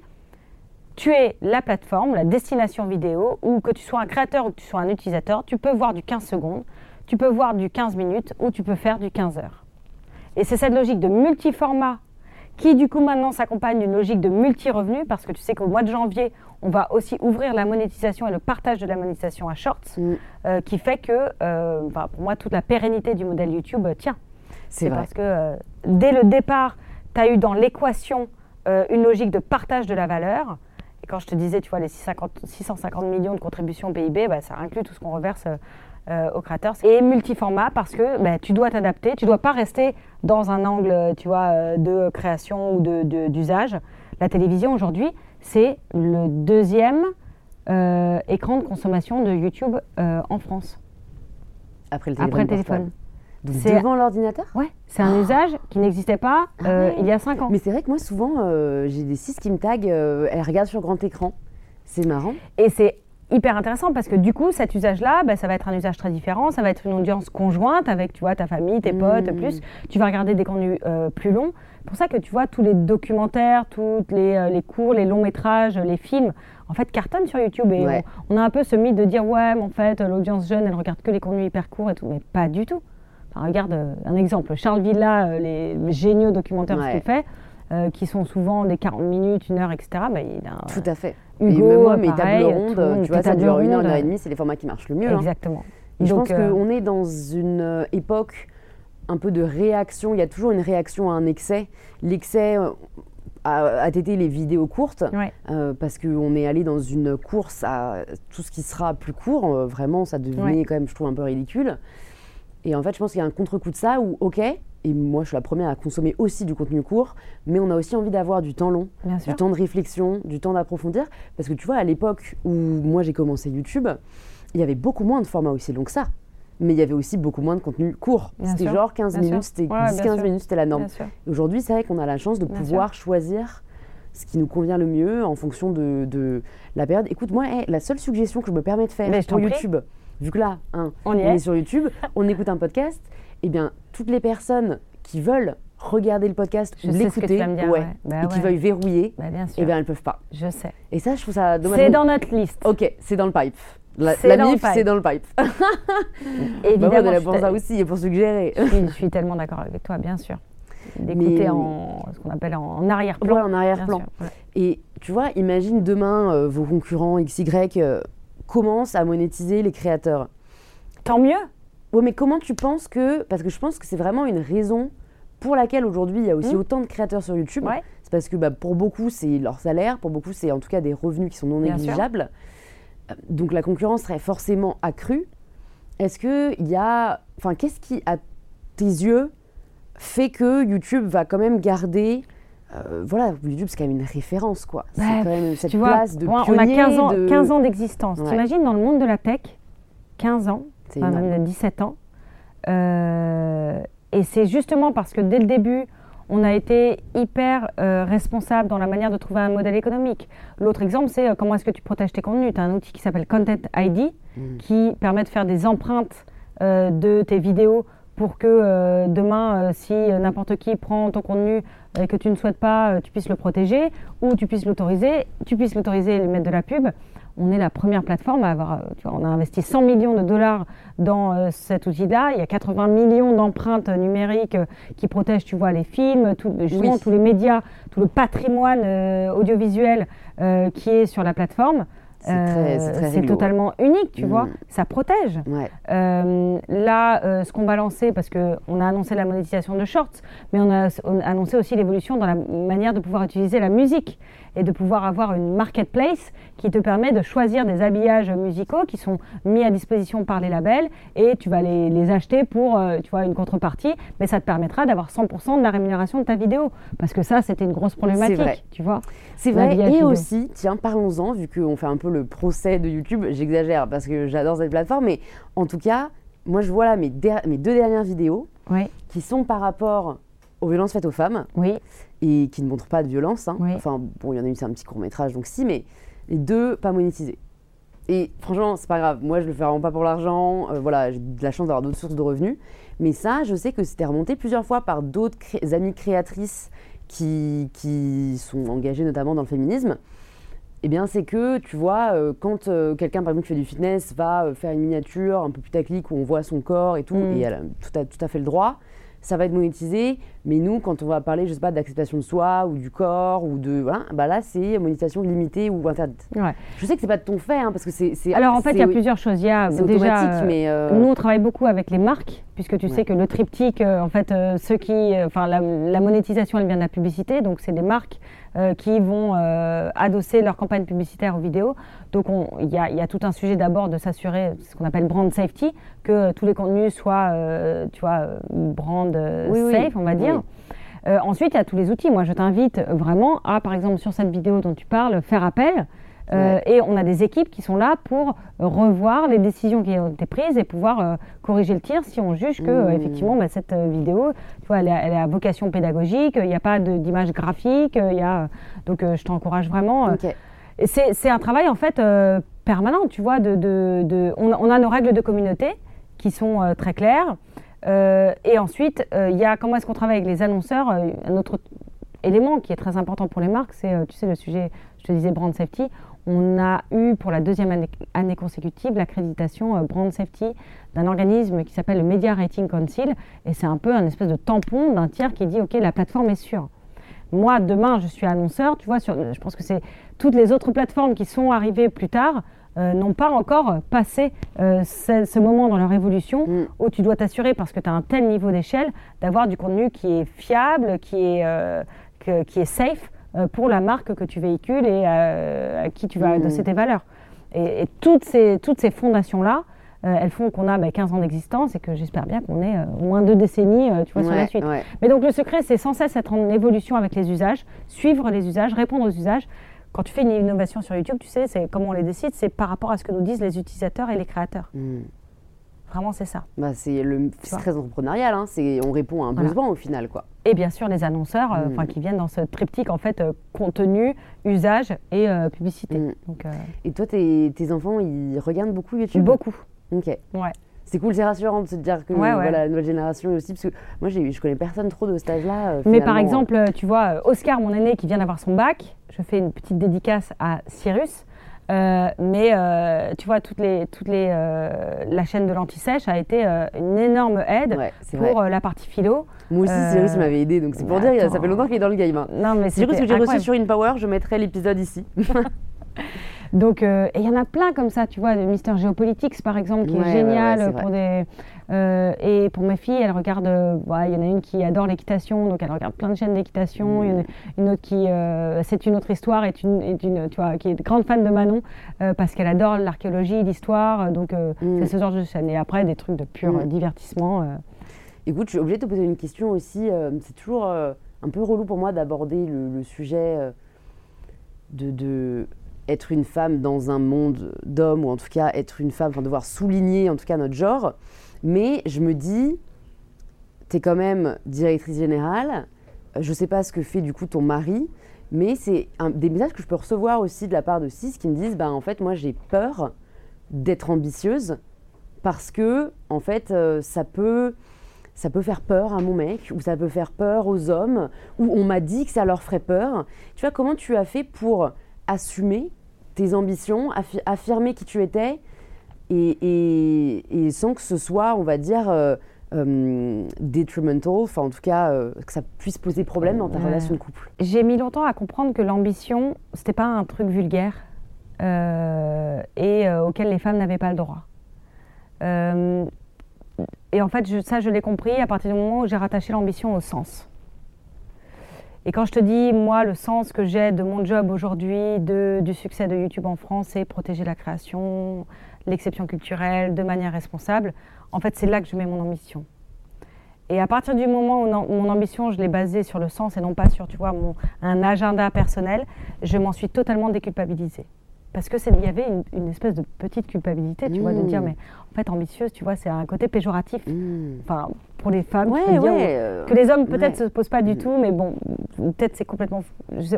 tu es la plateforme, la destination vidéo, ou que tu sois un créateur ou que tu sois un utilisateur, tu peux voir du 15 secondes, tu peux voir du 15 minutes, ou tu peux faire du 15 heures. Et c'est cette logique de multi-format qui, du coup, maintenant s'accompagne d'une logique de multi-revenus, parce que tu sais qu'au mois de janvier, on va aussi ouvrir la monétisation et le partage de la monétisation à Shorts, mm. euh, qui fait que, euh, pour moi, toute la pérennité du modèle YouTube euh, tient. C'est parce que dès le départ, tu as eu dans l'équation une logique de partage de la valeur. Et quand je te disais, tu vois, les 650 millions de contributions au PIB, bah, ça inclut tout ce qu'on reverse euh, aux créateurs. Et multiformat parce que bah, tu dois t'adapter, tu ne dois pas rester dans un angle tu vois, euh, de création ou d'usage. De, la télévision aujourd'hui, c'est le deuxième euh, écran de consommation de YouTube en France. Après le téléphone. Après le téléphone. devant l'ordinateur? Ouais, c'est un usage qui n'existait pas ah il y a 5 ans. Mais c'est vrai que moi, souvent, j'ai des cis qui me taguent, elles regardent sur grand écran. C'est marrant. Et c'est hyper intéressant parce que du coup, cet usage-là, bah, ça va être un usage très différent. Ça va être une audience conjointe avec, tu vois, ta famille, tes potes, mmh. plus. Tu vas regarder des contenus euh, plus longs. C'est pour ça que tu vois tous les documentaires, tous les, euh, les, cours, les longs métrages, les films, en fait, cartonnent sur YouTube. Et on, a un peu ce mythe de dire, ouais, mais en fait, l'audience jeune, elle regarde que les contenus hyper courts et tout. Mais pas du tout. regarde euh, un exemple. Charles Villa, les géniaux documentaires qu'il fait. qui sont souvent des 40 minutes, une heure, etc. Bah, il a, Tout à fait. Hugo, mais moi, mes tables rondes, tu vois, ça dure une heure, une heure et demie, c'est les formats qui marchent le mieux. Hein. Exactement. Et je pense euh, qu'on est dans une euh, époque un peu de réaction. Il y a toujours une réaction à un excès. L'excès euh, a, été les vidéos courtes, parce qu'on est allé dans une course à tout ce qui sera plus court. vraiment, ça devenait quand même, je trouve, un peu ridicule. Et en fait, je pense qu'il y a un contre-coup de ça où, ok, et moi je suis la première à consommer aussi du contenu court, mais on a aussi envie d'avoir du temps long, du temps de réflexion, du temps d'approfondir. Parce que tu vois, à l'époque où moi j'ai commencé YouTube, il y avait beaucoup moins de formats aussi longs que ça. Mais il y avait aussi beaucoup moins de contenu court. C'était genre 15 minutes, c'était 10-15 minutes, c'était la norme. Aujourd'hui, c'est vrai qu'on a la chance de pouvoir choisir ce qui nous convient le mieux en fonction de, la période. Écoute, moi, la seule suggestion que je me permets de faire pour YouTube, vu que là, hein, on, est. sur YouTube, on écoute un podcast, eh bien, toutes les personnes qui veulent regarder le podcast ou l'écouter, ouais, bah et qui veulent verrouiller, bah, eh bien, elles peuvent pas. Je sais. Et ça, je trouve ça dommage. C'est dans notre liste. Ok, c'est dans le pipe. La, la MIF, c'est dans le pipe. (laughs) Évidemment. Bah, est là pour ça aussi et pour suggérer. je, suis, tellement d'accord avec toi, bien sûr. D'écouter en ce qu'on appelle en arrière-plan. en arrière-plan. Et tu vois, imagine demain euh, vos concurrents XY euh, commencent à monétiser les créateurs. Tant mieux Ouais, mais comment tu penses que. Parce que je pense que c'est vraiment une raison pour laquelle aujourd'hui il y a aussi Mm. autant de créateurs sur YouTube. Ouais. C'est parce que bah, pour beaucoup, c'est leur salaire, pour beaucoup, c'est en tout cas des revenus qui sont non Bien négligeables. Euh, Donc la concurrence serait forcément accrue. Est-ce qu'il y a. Enfin, qu'est-ce qui, à tes yeux, fait que YouTube va quand même garder. euh, voilà, YouTube, c'est quand même une référence, quoi. C'est Bah, quand même cette tu vois, place de on a pionnier. 15 ans, de- 15 ans d'existence. Ouais. T'imagines dans le monde de la tech, 15 ans, C'est enfin, énorme. même 17 ans. Euh, et c'est justement parce que dès le début, on a été hyper euh, responsable dans la manière de trouver un modèle économique. L'autre exemple, c'est euh, comment est-ce que tu protèges tes contenus? Tu as un outil qui s'appelle Content ID Mm. qui permet de faire des empreintes euh, de tes vidéos pour que demain, si n'importe qui prend ton contenu et que tu ne souhaites pas, tu puisses le protéger ou tu puisses l'autoriser, tu puisses l'autoriser et lui mettre de la pub. On est la première plateforme à avoir, euh, tu vois, on a investi 100 millions de dollars dans euh, cet outil-là. Il y a 80 millions d'empreintes numériques euh, qui protègent, tu vois, les films, tout, justement Oui. tous les médias, tout le patrimoine audiovisuel qui est sur la plateforme. C'est totalement unique, tu Mm. vois. Ça protège. Ouais. Euh, là, euh, ce qu'on va lancer, parce qu'on a annoncé la monétisation de shorts, mais on a, on a annoncé aussi l'évolution dans la manière de pouvoir utiliser la musique et de pouvoir avoir une marketplace qui te permet de choisir des habillages musicaux qui sont mis à disposition par les labels et tu vas les, les acheter pour euh, tu vois, une contrepartie, mais ça te permettra d'avoir 100% de la rémunération de ta vidéo. Parce que ça, c'était une grosse problématique, vrai. tu vois. C'est vrai. Et vidéo. aussi, tiens, parlons-en, vu qu'on fait un peu le procès de YouTube, j'exagère parce que j'adore cette plateforme, mais en tout cas, moi je vois là mes, deux dernières vidéos qui sont par rapport aux violences faites aux femmes oui, et qui ne montrent pas de violence. hein. Oui. Enfin, bon, il y en a une, c'est un petit court métrage, donc si, mais les deux pas monétisés. Et franchement, c'est pas grave. Moi, je le fais vraiment pas pour l'argent. Euh, voilà, j'ai de la chance d'avoir d'autres sources de revenus. Mais ça, je sais que c'était remonté plusieurs fois par d'autres cré- amies créatrices qui, qui sont engagées notamment dans le féminisme. Eh bien, c'est que, tu vois, euh, quand euh, quelqu'un, par exemple, qui fait du fitness, va faire une miniature un peu putaclic où on voit son corps et tout, Mm. et elle a tout à, tout à fait le droit, ça va être monétisé. Mais nous, quand on va parler, je sais pas, d'acceptation de soi ou du corps ou de. Voilà, bah là, c'est monétisation limitée ou interdite. ouais. Je sais que c'est pas de ton fait, hein, parce que c'est. Alors en fait, il y a plusieurs choses. Il y a déjà, euh, mais. euh, Nous, on travaille beaucoup avec les marques, puisque tu Ouais. sais que le triptyque, euh, en fait, euh, ceux qui, enfin, la, la monétisation, elle vient de la publicité, donc c'est des marques qui vont adosser leur campagne publicitaire aux vidéos. Donc, on- il y, a- il y a tout un sujet d'abord de s'assurer, ce qu'on appelle brand safety, que tous les contenus soient, tu vois, brand oui. safe, on va dire. Euh, ensuite, il y a tous les outils. Moi, je t'invite vraiment à, par exemple, sur cette vidéo dont tu parles, faire appel. Euh, Ouais. Et on a des équipes qui sont là pour revoir les décisions qui ont été prises et pouvoir euh, corriger le tir si on juge que, Mmh. effectivement, bah, cette vidéo, tu vois, elle, a, elle a vocation pédagogique, il n'y a pas d'image graphique, il y a, donc je t'encourage vraiment. C'est un travail en fait permanent, tu vois. De, de- de- on, a- on a nos règles de communauté qui sont très claires. Euh, et ensuite, euh, il y a comment est-ce qu'on travaille avec les annonceurs. euh, un autre élément qui est très important pour les marques, c'est, tu sais, le sujet, je te disais, brand safety. On a eu pour la deuxième année, consécutive l'accréditation brand safety d'un organisme qui s'appelle le Media Rating Council. Et c'est un peu un espèce de tampon d'un tiers qui dit, OK, la plateforme est sûre. Moi, demain, je suis annonceur, tu vois, je pense que c'est toutes les autres plateformes qui sont arrivées plus tard euh, n'ont pas encore passé euh, ce, ce moment dans leur évolution Mm. où tu dois t'assurer, parce que tu as un tel niveau d'échelle, d'avoir du contenu qui est fiable, qui est, euh, que- qui est safe pour la marque que tu véhicules et à qui tu vas Mm. adosser tes valeurs. Et, et toutes ces, toutes ces fondations-là, elles font qu'on a bah, 15 ans d'existence et que j'espère bien qu'on ait euh, au moins deux décennies tu vois, sur la suite. ouais. Mais donc le secret, c'est sans cesse être en évolution avec les usages, suivre les usages, répondre aux usages. Quand tu fais une innovation sur YouTube, tu sais, c'est comment on les décide, c'est par rapport à ce que nous disent les utilisateurs et les créateurs. Mm. Vraiment, c'est ça. Bah, c'est très entrepreneurial, hein. on répond à un Voilà. besoin au final, quoi. Et bien sûr, les annonceurs, euh, Mm. enfin, qui viennent dans ce triptyque en fait euh, contenu, usage et euh, publicité. Mm. Donc euh, Et toi, tes, tes enfants, ils regardent beaucoup YouTube? Beaucoup. Ok. Ouais. C'est cool, c'est rassurant de se dire que Ouais, ouais. voilà, la nouvelle génération aussi, parce que moi, je connais personne trop de cet âge-là. euh, Mais par exemple, euh, tu vois, euh, Oscar, mon aîné, qui vient d'avoir son bac, je fais une petite dédicace à Cyrus. Euh, mais euh, tu vois, toutes les, toutes les, euh, la chaîne de l'anti-sèche a été une énorme aide Ouais, pour la partie philo. Moi aussi, Cyrus m'avait aidé, donc c'est pour dire, ça fait longtemps qu'il est dans le game. hein. Non, mais Cyrus que j'ai reçu sur InPower, je mettrai l'épisode ici. (laughs) Donc, et il y en a plein comme ça, tu vois, de Mister Géopolitiques par exemple, qui est génial pour des. et pour mes filles, elles regardent. Il y en a une qui adore l'équitation, donc elle regarde plein de chaînes d'équitation. Une, une, autre qui. c'est une autre histoire, est une, est une, tu vois, qui est grande fan de Manon parce qu'elle adore l'archéologie, l'histoire. Donc, c'est ce genre de chaîne. Et après, des trucs de pur divertissement. Écoute, je suis obligée de te poser une question aussi. Euh, c'est toujours euh, un peu relou pour moi d'aborder le, sujet euh, de, être une femme dans un monde d'hommes, ou en tout cas être une femme, enfin devoir souligner en tout cas notre genre. Mais je me dis, tu es quand même directrice générale. Je sais pas ce que fait du coup ton mari, mais c'est des messages que je peux recevoir aussi de la part de Cis qui me disent, bah en fait moi j'ai peur d'être ambitieuse parce que en fait ça peut ça peut faire peur à mon mec, ou ça peut faire peur aux hommes, ou on m'a dit que ça leur ferait peur. Tu vois, comment tu as fait pour assumer tes ambitions, affirmer qui tu étais, et, sans que ce soit, on va dire, euh, euh, detrimental, enfin en tout cas, euh, que ça puisse poser problème dans ta relation de couple. J'ai mis longtemps à comprendre que l'ambition, c'était pas un truc vulgaire et auquel les femmes n'avaient pas le droit. Et en fait, ça, je l'ai compris à partir du moment où j'ai rattaché l'ambition au sens. Et quand je te dis, moi, le sens que j'ai de mon job aujourd'hui, du succès de YouTube en France, c'est protéger la création, l'exception culturelle de manière responsable, en fait, c'est là que je mets mon ambition. Et à partir du moment où mon ambition, je l'ai basée sur le sens et non pas sur, tu vois, mon, un agenda personnel, je m'en suis totalement déculpabilisée parce que il y avait une, espèce de petite culpabilité, tu vois, de dire mmh. mais en fait ambitieuse, tu vois, c'est un côté péjoratif. Mmh. Enfin, pour les femmes, euh, que les hommes peut-être se posent pas du mmh. tout, mais bon, peut-être c'est complètement.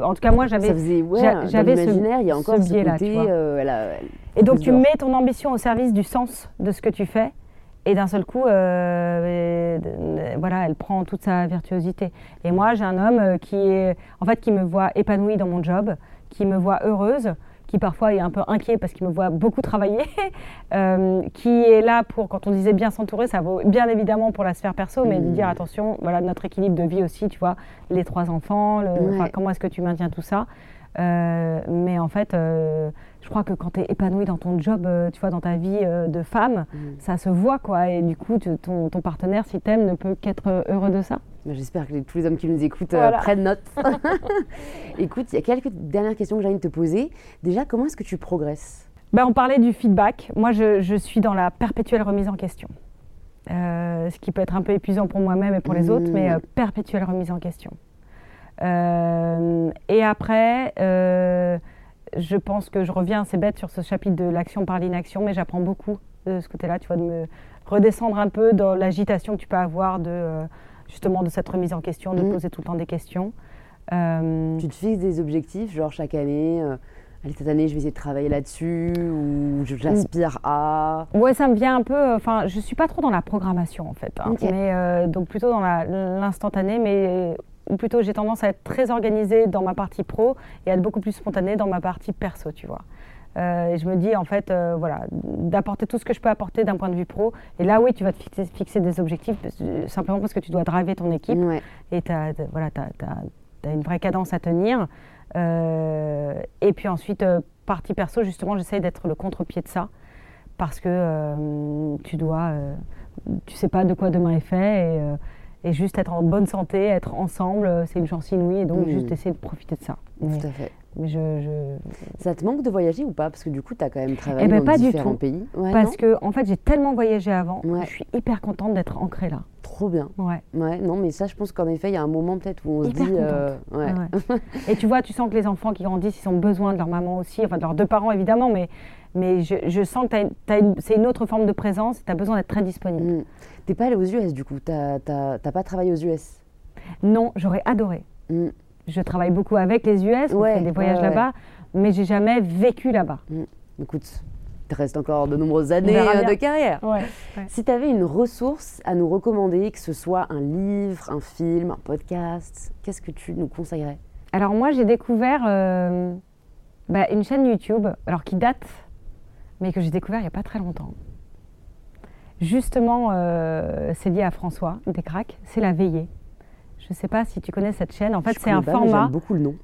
en tout cas, moi j'avais. j'avais ce, il y a encore ce, biais là. Tu vois. Euh, et donc tu mets ton ambition au service du sens de ce que tu fais. Et d'un seul coup, euh, voilà, elle prend toute sa virtuosité. Et moi, j'ai un homme qui est, en fait, qui me voit épanouie dans mon job, qui me voit heureuse, qui parfois est un peu inquiet parce qu'il me voit beaucoup travailler, (laughs) euh, qui est là pour, quand on disait bien s'entourer, ça vaut bien évidemment pour la sphère perso, mais de dire mmh. attention, voilà notre équilibre de vie aussi, tu vois, les trois enfants, comment est-ce que tu maintiens tout ça. Euh, mais en fait, euh, je crois que quand tu es épanouie dans ton job, tu vois, dans ta vie de femme, mmh. ça se voit, quoi. Et du coup, ton, ton partenaire, si t'aimes, ne peut qu'être heureux de ça. Bah, j'espère que tous les hommes qui nous écoutent euh, prennent note. (laughs) (laughs) Écoute, il y a quelques dernières questions que j'ai envie de te poser. Déjà, comment est-ce que tu progresses? Ben, On parlait du feedback. Moi, je, suis dans la perpétuelle remise en question. Euh, ce qui peut être un peu épuisant pour moi-même et pour les autres, mais euh, perpétuelle remise en question. et après, je pense que je reviens, c'est bête, sur ce chapitre de l'action par l'inaction, mais j'apprends beaucoup de ce côté-là, tu vois, de me redescendre un peu dans l'agitation que tu peux avoir de justement de cette remise en question, de mm. poser tout le temps des questions. Euh, tu te fixes des objectifs, genre chaque année euh, Allez, cette année, je vais essayer de travailler là-dessus ou j'aspire à? Ouais, ça me vient un peu. Euh, enfin, je suis pas trop dans la programmation en fait, hein. mais donc plutôt dans l'instantané, mais ou plutôt j'ai tendance à être très organisée dans ma partie pro et à être beaucoup plus spontanée dans ma partie perso, tu vois. Euh, et je me dis, en fait, euh, voilà, d'apporter tout ce que je peux apporter d'un point de vue pro. Et là, oui, tu vas te fixer, des objectifs simplement parce que tu dois driver ton équipe. Et tu as, voilà, as, une vraie cadence à tenir. Euh, et puis ensuite, partie perso, justement, j'essaye d'être le contre-pied de ça. Parce que tu dois, tu sais pas de quoi demain est fait. Et, et juste être en bonne santé, être ensemble, c'est une chance inouïe. Et donc, mmh. juste essayer de profiter de ça. Tout à fait. Mais je, Ça te manque de voyager ou pas? Parce que du coup, tu as quand même travaillé eh ben, dans différents pays. parce que, en fait, j'ai tellement voyagé avant, je suis hyper contente d'être ancrée là. Trop bien. Ouais. ouais. Non, mais ça, je pense qu'en effet, il y a un moment peut-être où on se dit. Euh, ouais. Et tu vois, tu sens que les enfants qui grandissent, ils ont besoin de leur maman aussi, enfin de leurs deux parents évidemment, mais, mais je, je sens que c'est une autre forme de présence, tu as besoin d'être très disponible. Tu mm. T'es pas allée aux US du coup, t'as pas travaillé aux US Non, j'aurais adoré. Mm je travaille beaucoup avec les US, on fait des voyages là-bas, mais j'ai jamais vécu là-bas. Mm. Écoute, il te reste encore de nombreuses années euh, de carrière. Si tu avais une ressource à nous recommander, que ce soit un livre, un film, un podcast, qu'est-ce que tu nous conseillerais? Alors moi, j'ai découvert euh, bah, une chaîne YouTube, alors qui date, mais que j'ai découvert il n'y a pas très longtemps. Justement, euh, c'est lié à François Descraques, c'est La Veillée. Je ne sais pas si tu connais cette chaîne. En fait, c'est un format beaucoup le nom.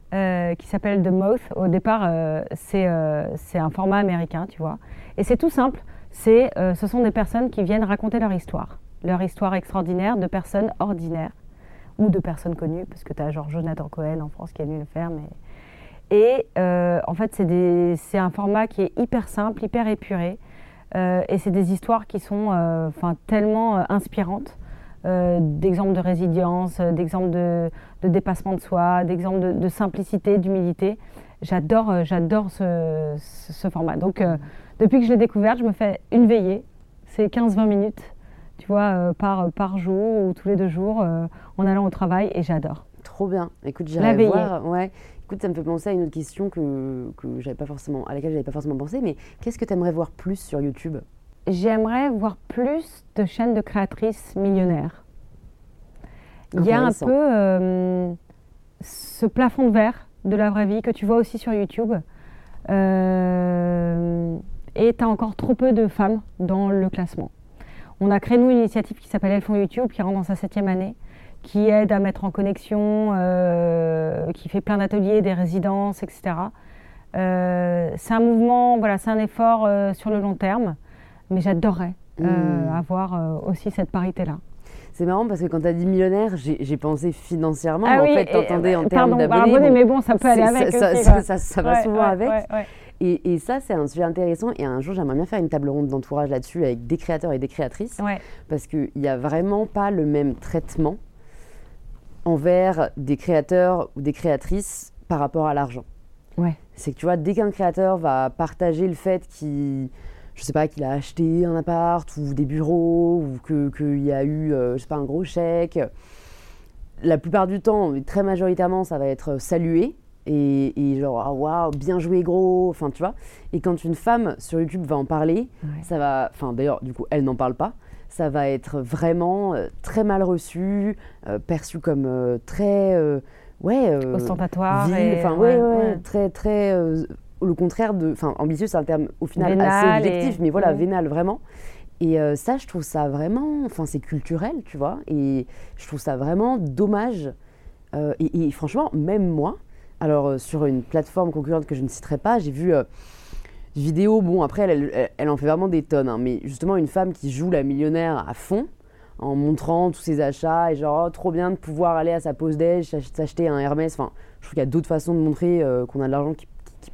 qui s'appelle The Mouth. Au départ, c'est un format américain, tu vois. Et c'est tout simple. C'est, ce sont des personnes qui viennent raconter leur histoire, leur histoire extraordinaire de personnes ordinaires ou de personnes connues, parce que tu as genre Jonathan Cohen en France qui a dû le faire, mais et euh, en fait, c'est un format qui est hyper simple, hyper épuré. Euh, et c'est des histoires qui sont euh, tellement inspirantes. D'exemples de résilience, d'exemples de, dépassement de soi, d'exemples de, simplicité, d'humilité. J'adore, j'adore ce, ce, format. Donc, depuis que je l'ai découvert, je me fais une veillée. C'est 15-20 minutes, tu vois, par, par jour ou tous les deux jours en allant au travail et j'adore. Trop bien. Écoute, j'irai voir. Ouais. Écoute, ça me fait penser à une autre question que, que j'avais pas forcément, à laquelle j'avais pas forcément pensé, mais qu'est-ce que tu aimerais voir plus sur YouTube? J'aimerais voir plus de chaînes de créatrices millionnaires. Il y a un peu euh, ce plafond de verre de la vraie vie que tu vois aussi sur YouTube. Euh, et tu as encore trop peu de femmes dans le classement. On a créé, nous, une initiative qui s'appelle Elles font YouTube, qui rentre dans sa septième année qui aide à mettre en connexion, euh, qui fait plein d'ateliers, des résidences, etc. C'est un mouvement, voilà, c'est un effort sur le long terme, mais j'adorerais mmh. avoir aussi cette parité-là. C'est marrant parce que quand tu as dit millionnaire, j'ai pensé financièrement. Ah en fait, tu entendais en termes d'abonnés. mais bon, ça peut aller avec. Ça, aussi, ça, va souvent avec. Et, et, ça, c'est un sujet intéressant. Et un jour, j'aimerais bien faire une table ronde d'entourage là-dessus avec des créateurs et des créatrices. Parce qu'il n'y a vraiment pas le même traitement envers des créateurs ou des créatrices par rapport à l'argent. Ouais. C'est que tu vois, dès qu'un créateur va partager le fait qu'il, je sais pas, qu'il a acheté un appart ou des bureaux ou qu'il y a eu, euh, je sais pas, un gros chèque, la plupart du temps, très majoritairement, ça va être salué. Et, genre, ah, waouh, bien joué gros, enfin tu vois. Et quand une femme sur YouTube va en parler, ça va, enfin d'ailleurs, du coup, elle n'en parle pas, ça va être vraiment euh, très mal reçu, euh, perçu comme euh, très ouais ostentatoire, enfin ouais, ouais, très très le contraire de, enfin ambitieux, c'est un terme au final assez objectif, mais voilà vénal vraiment. Et ça, je trouve ça vraiment, enfin c'est culturel, tu vois, et je trouve ça vraiment dommage. Et, et, franchement, même moi, alors sur une plateforme concurrente que je ne citerai pas, j'ai vu vidéo, bon, après, elle, elle, en fait vraiment des tonnes, hein, mais justement, une femme qui joue la millionnaire à fond, en montrant tous ses achats, et genre, oh, trop bien de pouvoir aller à sa pause déj, s'acheter un Hermès. Enfin, je trouve qu'il y a d'autres façons de montrer euh, qu'on a de l'argent qui,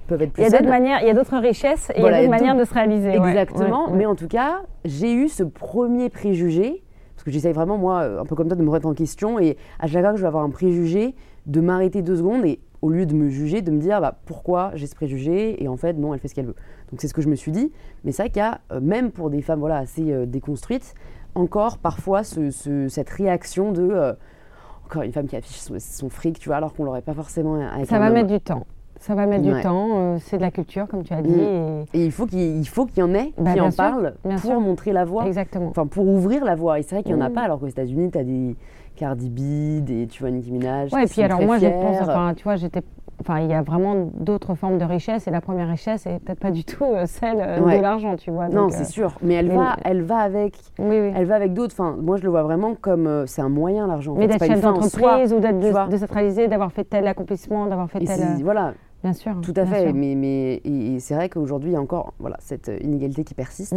peuvent être plus Il y a d'autres manières, il y a d'autres richesses et il y a d'autres manières de se réaliser. Exactement, mais en tout cas, j'ai eu ce premier préjugé, parce que j'essaye vraiment, moi, un peu comme toi, de me remettre en question, et à chaque fois que je vais avoir un préjugé, de m'arrêter deux secondes et au lieu de me juger, de me dire bah, pourquoi j'ai ce préjugé et en fait non, elle fait ce qu'elle veut. Donc c'est ce que je me suis dit. Mais c'est vrai qu'il y a, euh, même pour des femmes voilà, assez euh, déconstruites, encore parfois cette réaction de euh, encore une femme qui affiche son, fric, tu vois, alors qu'on l'aurait pas forcément avec Ça va mettre du temps. Ça va mettre du temps, c'est de la culture, comme tu as dit. Mm. Et... il faut qu'il y en ait bah, qui en parlent pour montrer la voie. Exactement. Enfin, pour ouvrir la voie. Et c'est vrai qu'il n'y en a mm. pas, alors qu'aux États-unis, tu as des Cardi B, des, tu vois, Nicki Minaj. Ouais, et puis alors moi, je pense, enfin, tu vois, j'étais. Enfin, il y a vraiment d'autres formes de richesse et la première richesse est peut-être pas du tout euh, celle euh, de l'argent, tu vois. non, c'est euh, sûr, mais elle va, elle va avec, oui, oui. elle va avec d'autres. Enfin, moi, je le vois vraiment comme c'est un moyen l'argent. Mais d'être chef d'entreprise ou d'être décentralisé, d'avoir fait tel accomplissement, d'avoir fait tel. Voilà, Bien sûr. Tout à fait. Mais, mais c'est vrai qu'aujourd'hui, il y a encore voilà, cette inégalité qui persiste.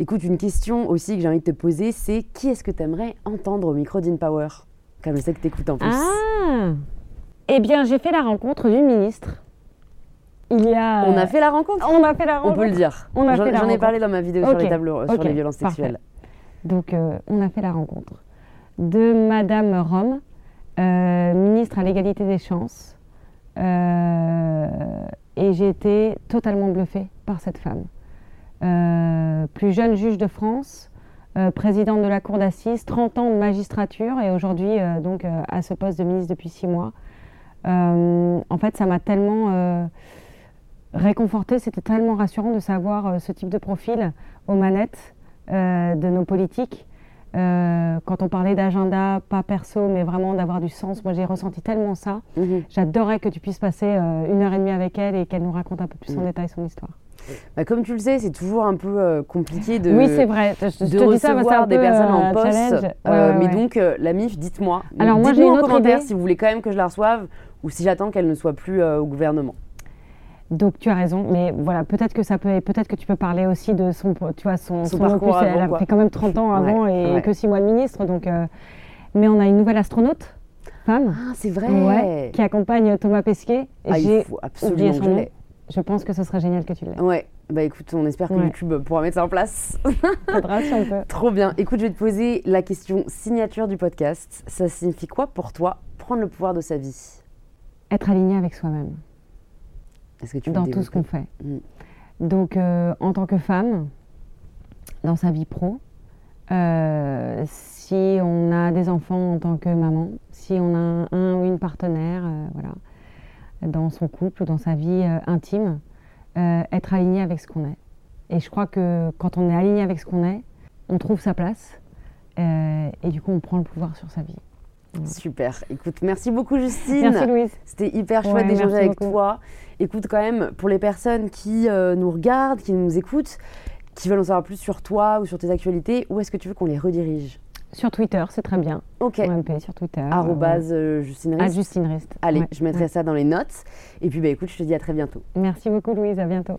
Écoute, une question aussi que j'ai envie de te poser, c'est qui est-ce que tu aimerais entendre au micro d'InPower? Comme je sais que tu écoutes en plus. Ah Eh bien, j'ai fait la rencontre d'une ministre. Il y a... On a fait la rencontre? On a fait la rencontre. On peut le dire. J'en ai parlé dans ma vidéo sur les tableaux, sur les violences sexuelles. Donc, euh, on a fait la rencontre de Madame Rome, euh, ministre à l'égalité des chances, euh, et j'ai été totalement bluffée par cette femme. Euh, plus jeune juge de France, euh, présidente de la cour d'assises, 30 ans de magistrature et aujourd'hui donc à ce poste de ministre depuis 6 mois. en fait, ça m'a tellement réconfortée, c'était tellement rassurant de savoir ce type de profil aux manettes de nos politiques. Euh, quand on parlait d'agenda, pas perso, mais vraiment d'avoir du sens, moi j'ai ressenti tellement ça. Mhm. J'adorais que tu puisses passer euh, une heure et demie avec elle et qu'elle nous raconte un peu plus en mhm. détail son histoire. bah, comme tu le sais, c'est toujours un peu euh, compliqué de, oui, c'est vrai. Je, de recevoir des personnes en poste. mais donc, la MIF, dites-moi. Alors, moi, j'ai une autre commentaire si vous voulez quand même que je la reçoive ou si j'attends qu'elle ne soit plus au gouvernement. Donc tu as raison, mais voilà, peut-être que ça peut, peut-être que tu peux parler aussi de son, tu vois, son, son, parcours elle a fait quand même 30 ans avant et que 6 mois de ministre, donc. mais on a une nouvelle astronaute femme. Ah, c'est vrai. qui accompagne Thomas Pesquet. Ah, il faut absolument son nom. Je pense que ce serait génial que tu l'aies. Ouais, bah écoute, on espère que YouTube pourra mettre ça en place. (laughs) Faudra si on peut. Trop bien. Écoute, je vais te poser la question signature du podcast. Ça signifie quoi pour toi prendre le pouvoir de sa vie? Être aligné avec soi-même. Est-ce que tu Dans tout ce qu'on fait. Mm. Donc, euh, en tant que femme, dans sa vie pro, euh, si on a des enfants en tant que maman, si on a un, ou une partenaire, euh, voilà, dans son couple ou dans sa vie intime, être aligné avec ce qu'on est. Et je crois que quand on est aligné avec ce qu'on est, on trouve sa place et du coup on prend le pouvoir sur sa vie. Super. Écoute, merci beaucoup Justine. Merci Louise. C'était hyper chouette d'échanger avec toi. Écoute quand même, pour les personnes qui nous regardent, qui nous écoutent, qui veulent en savoir plus sur toi ou sur tes actualités, où est-ce que tu veux qu'on les redirige? Sur Twitter, c'est très bien. Ok. Sur Twitter. Arrobase euh, Justine Rist. Justine Rist. Allez, je mettrai ça dans les notes. Et puis, bah, écoute, je te dis à très bientôt. Merci beaucoup, Louise. À bientôt.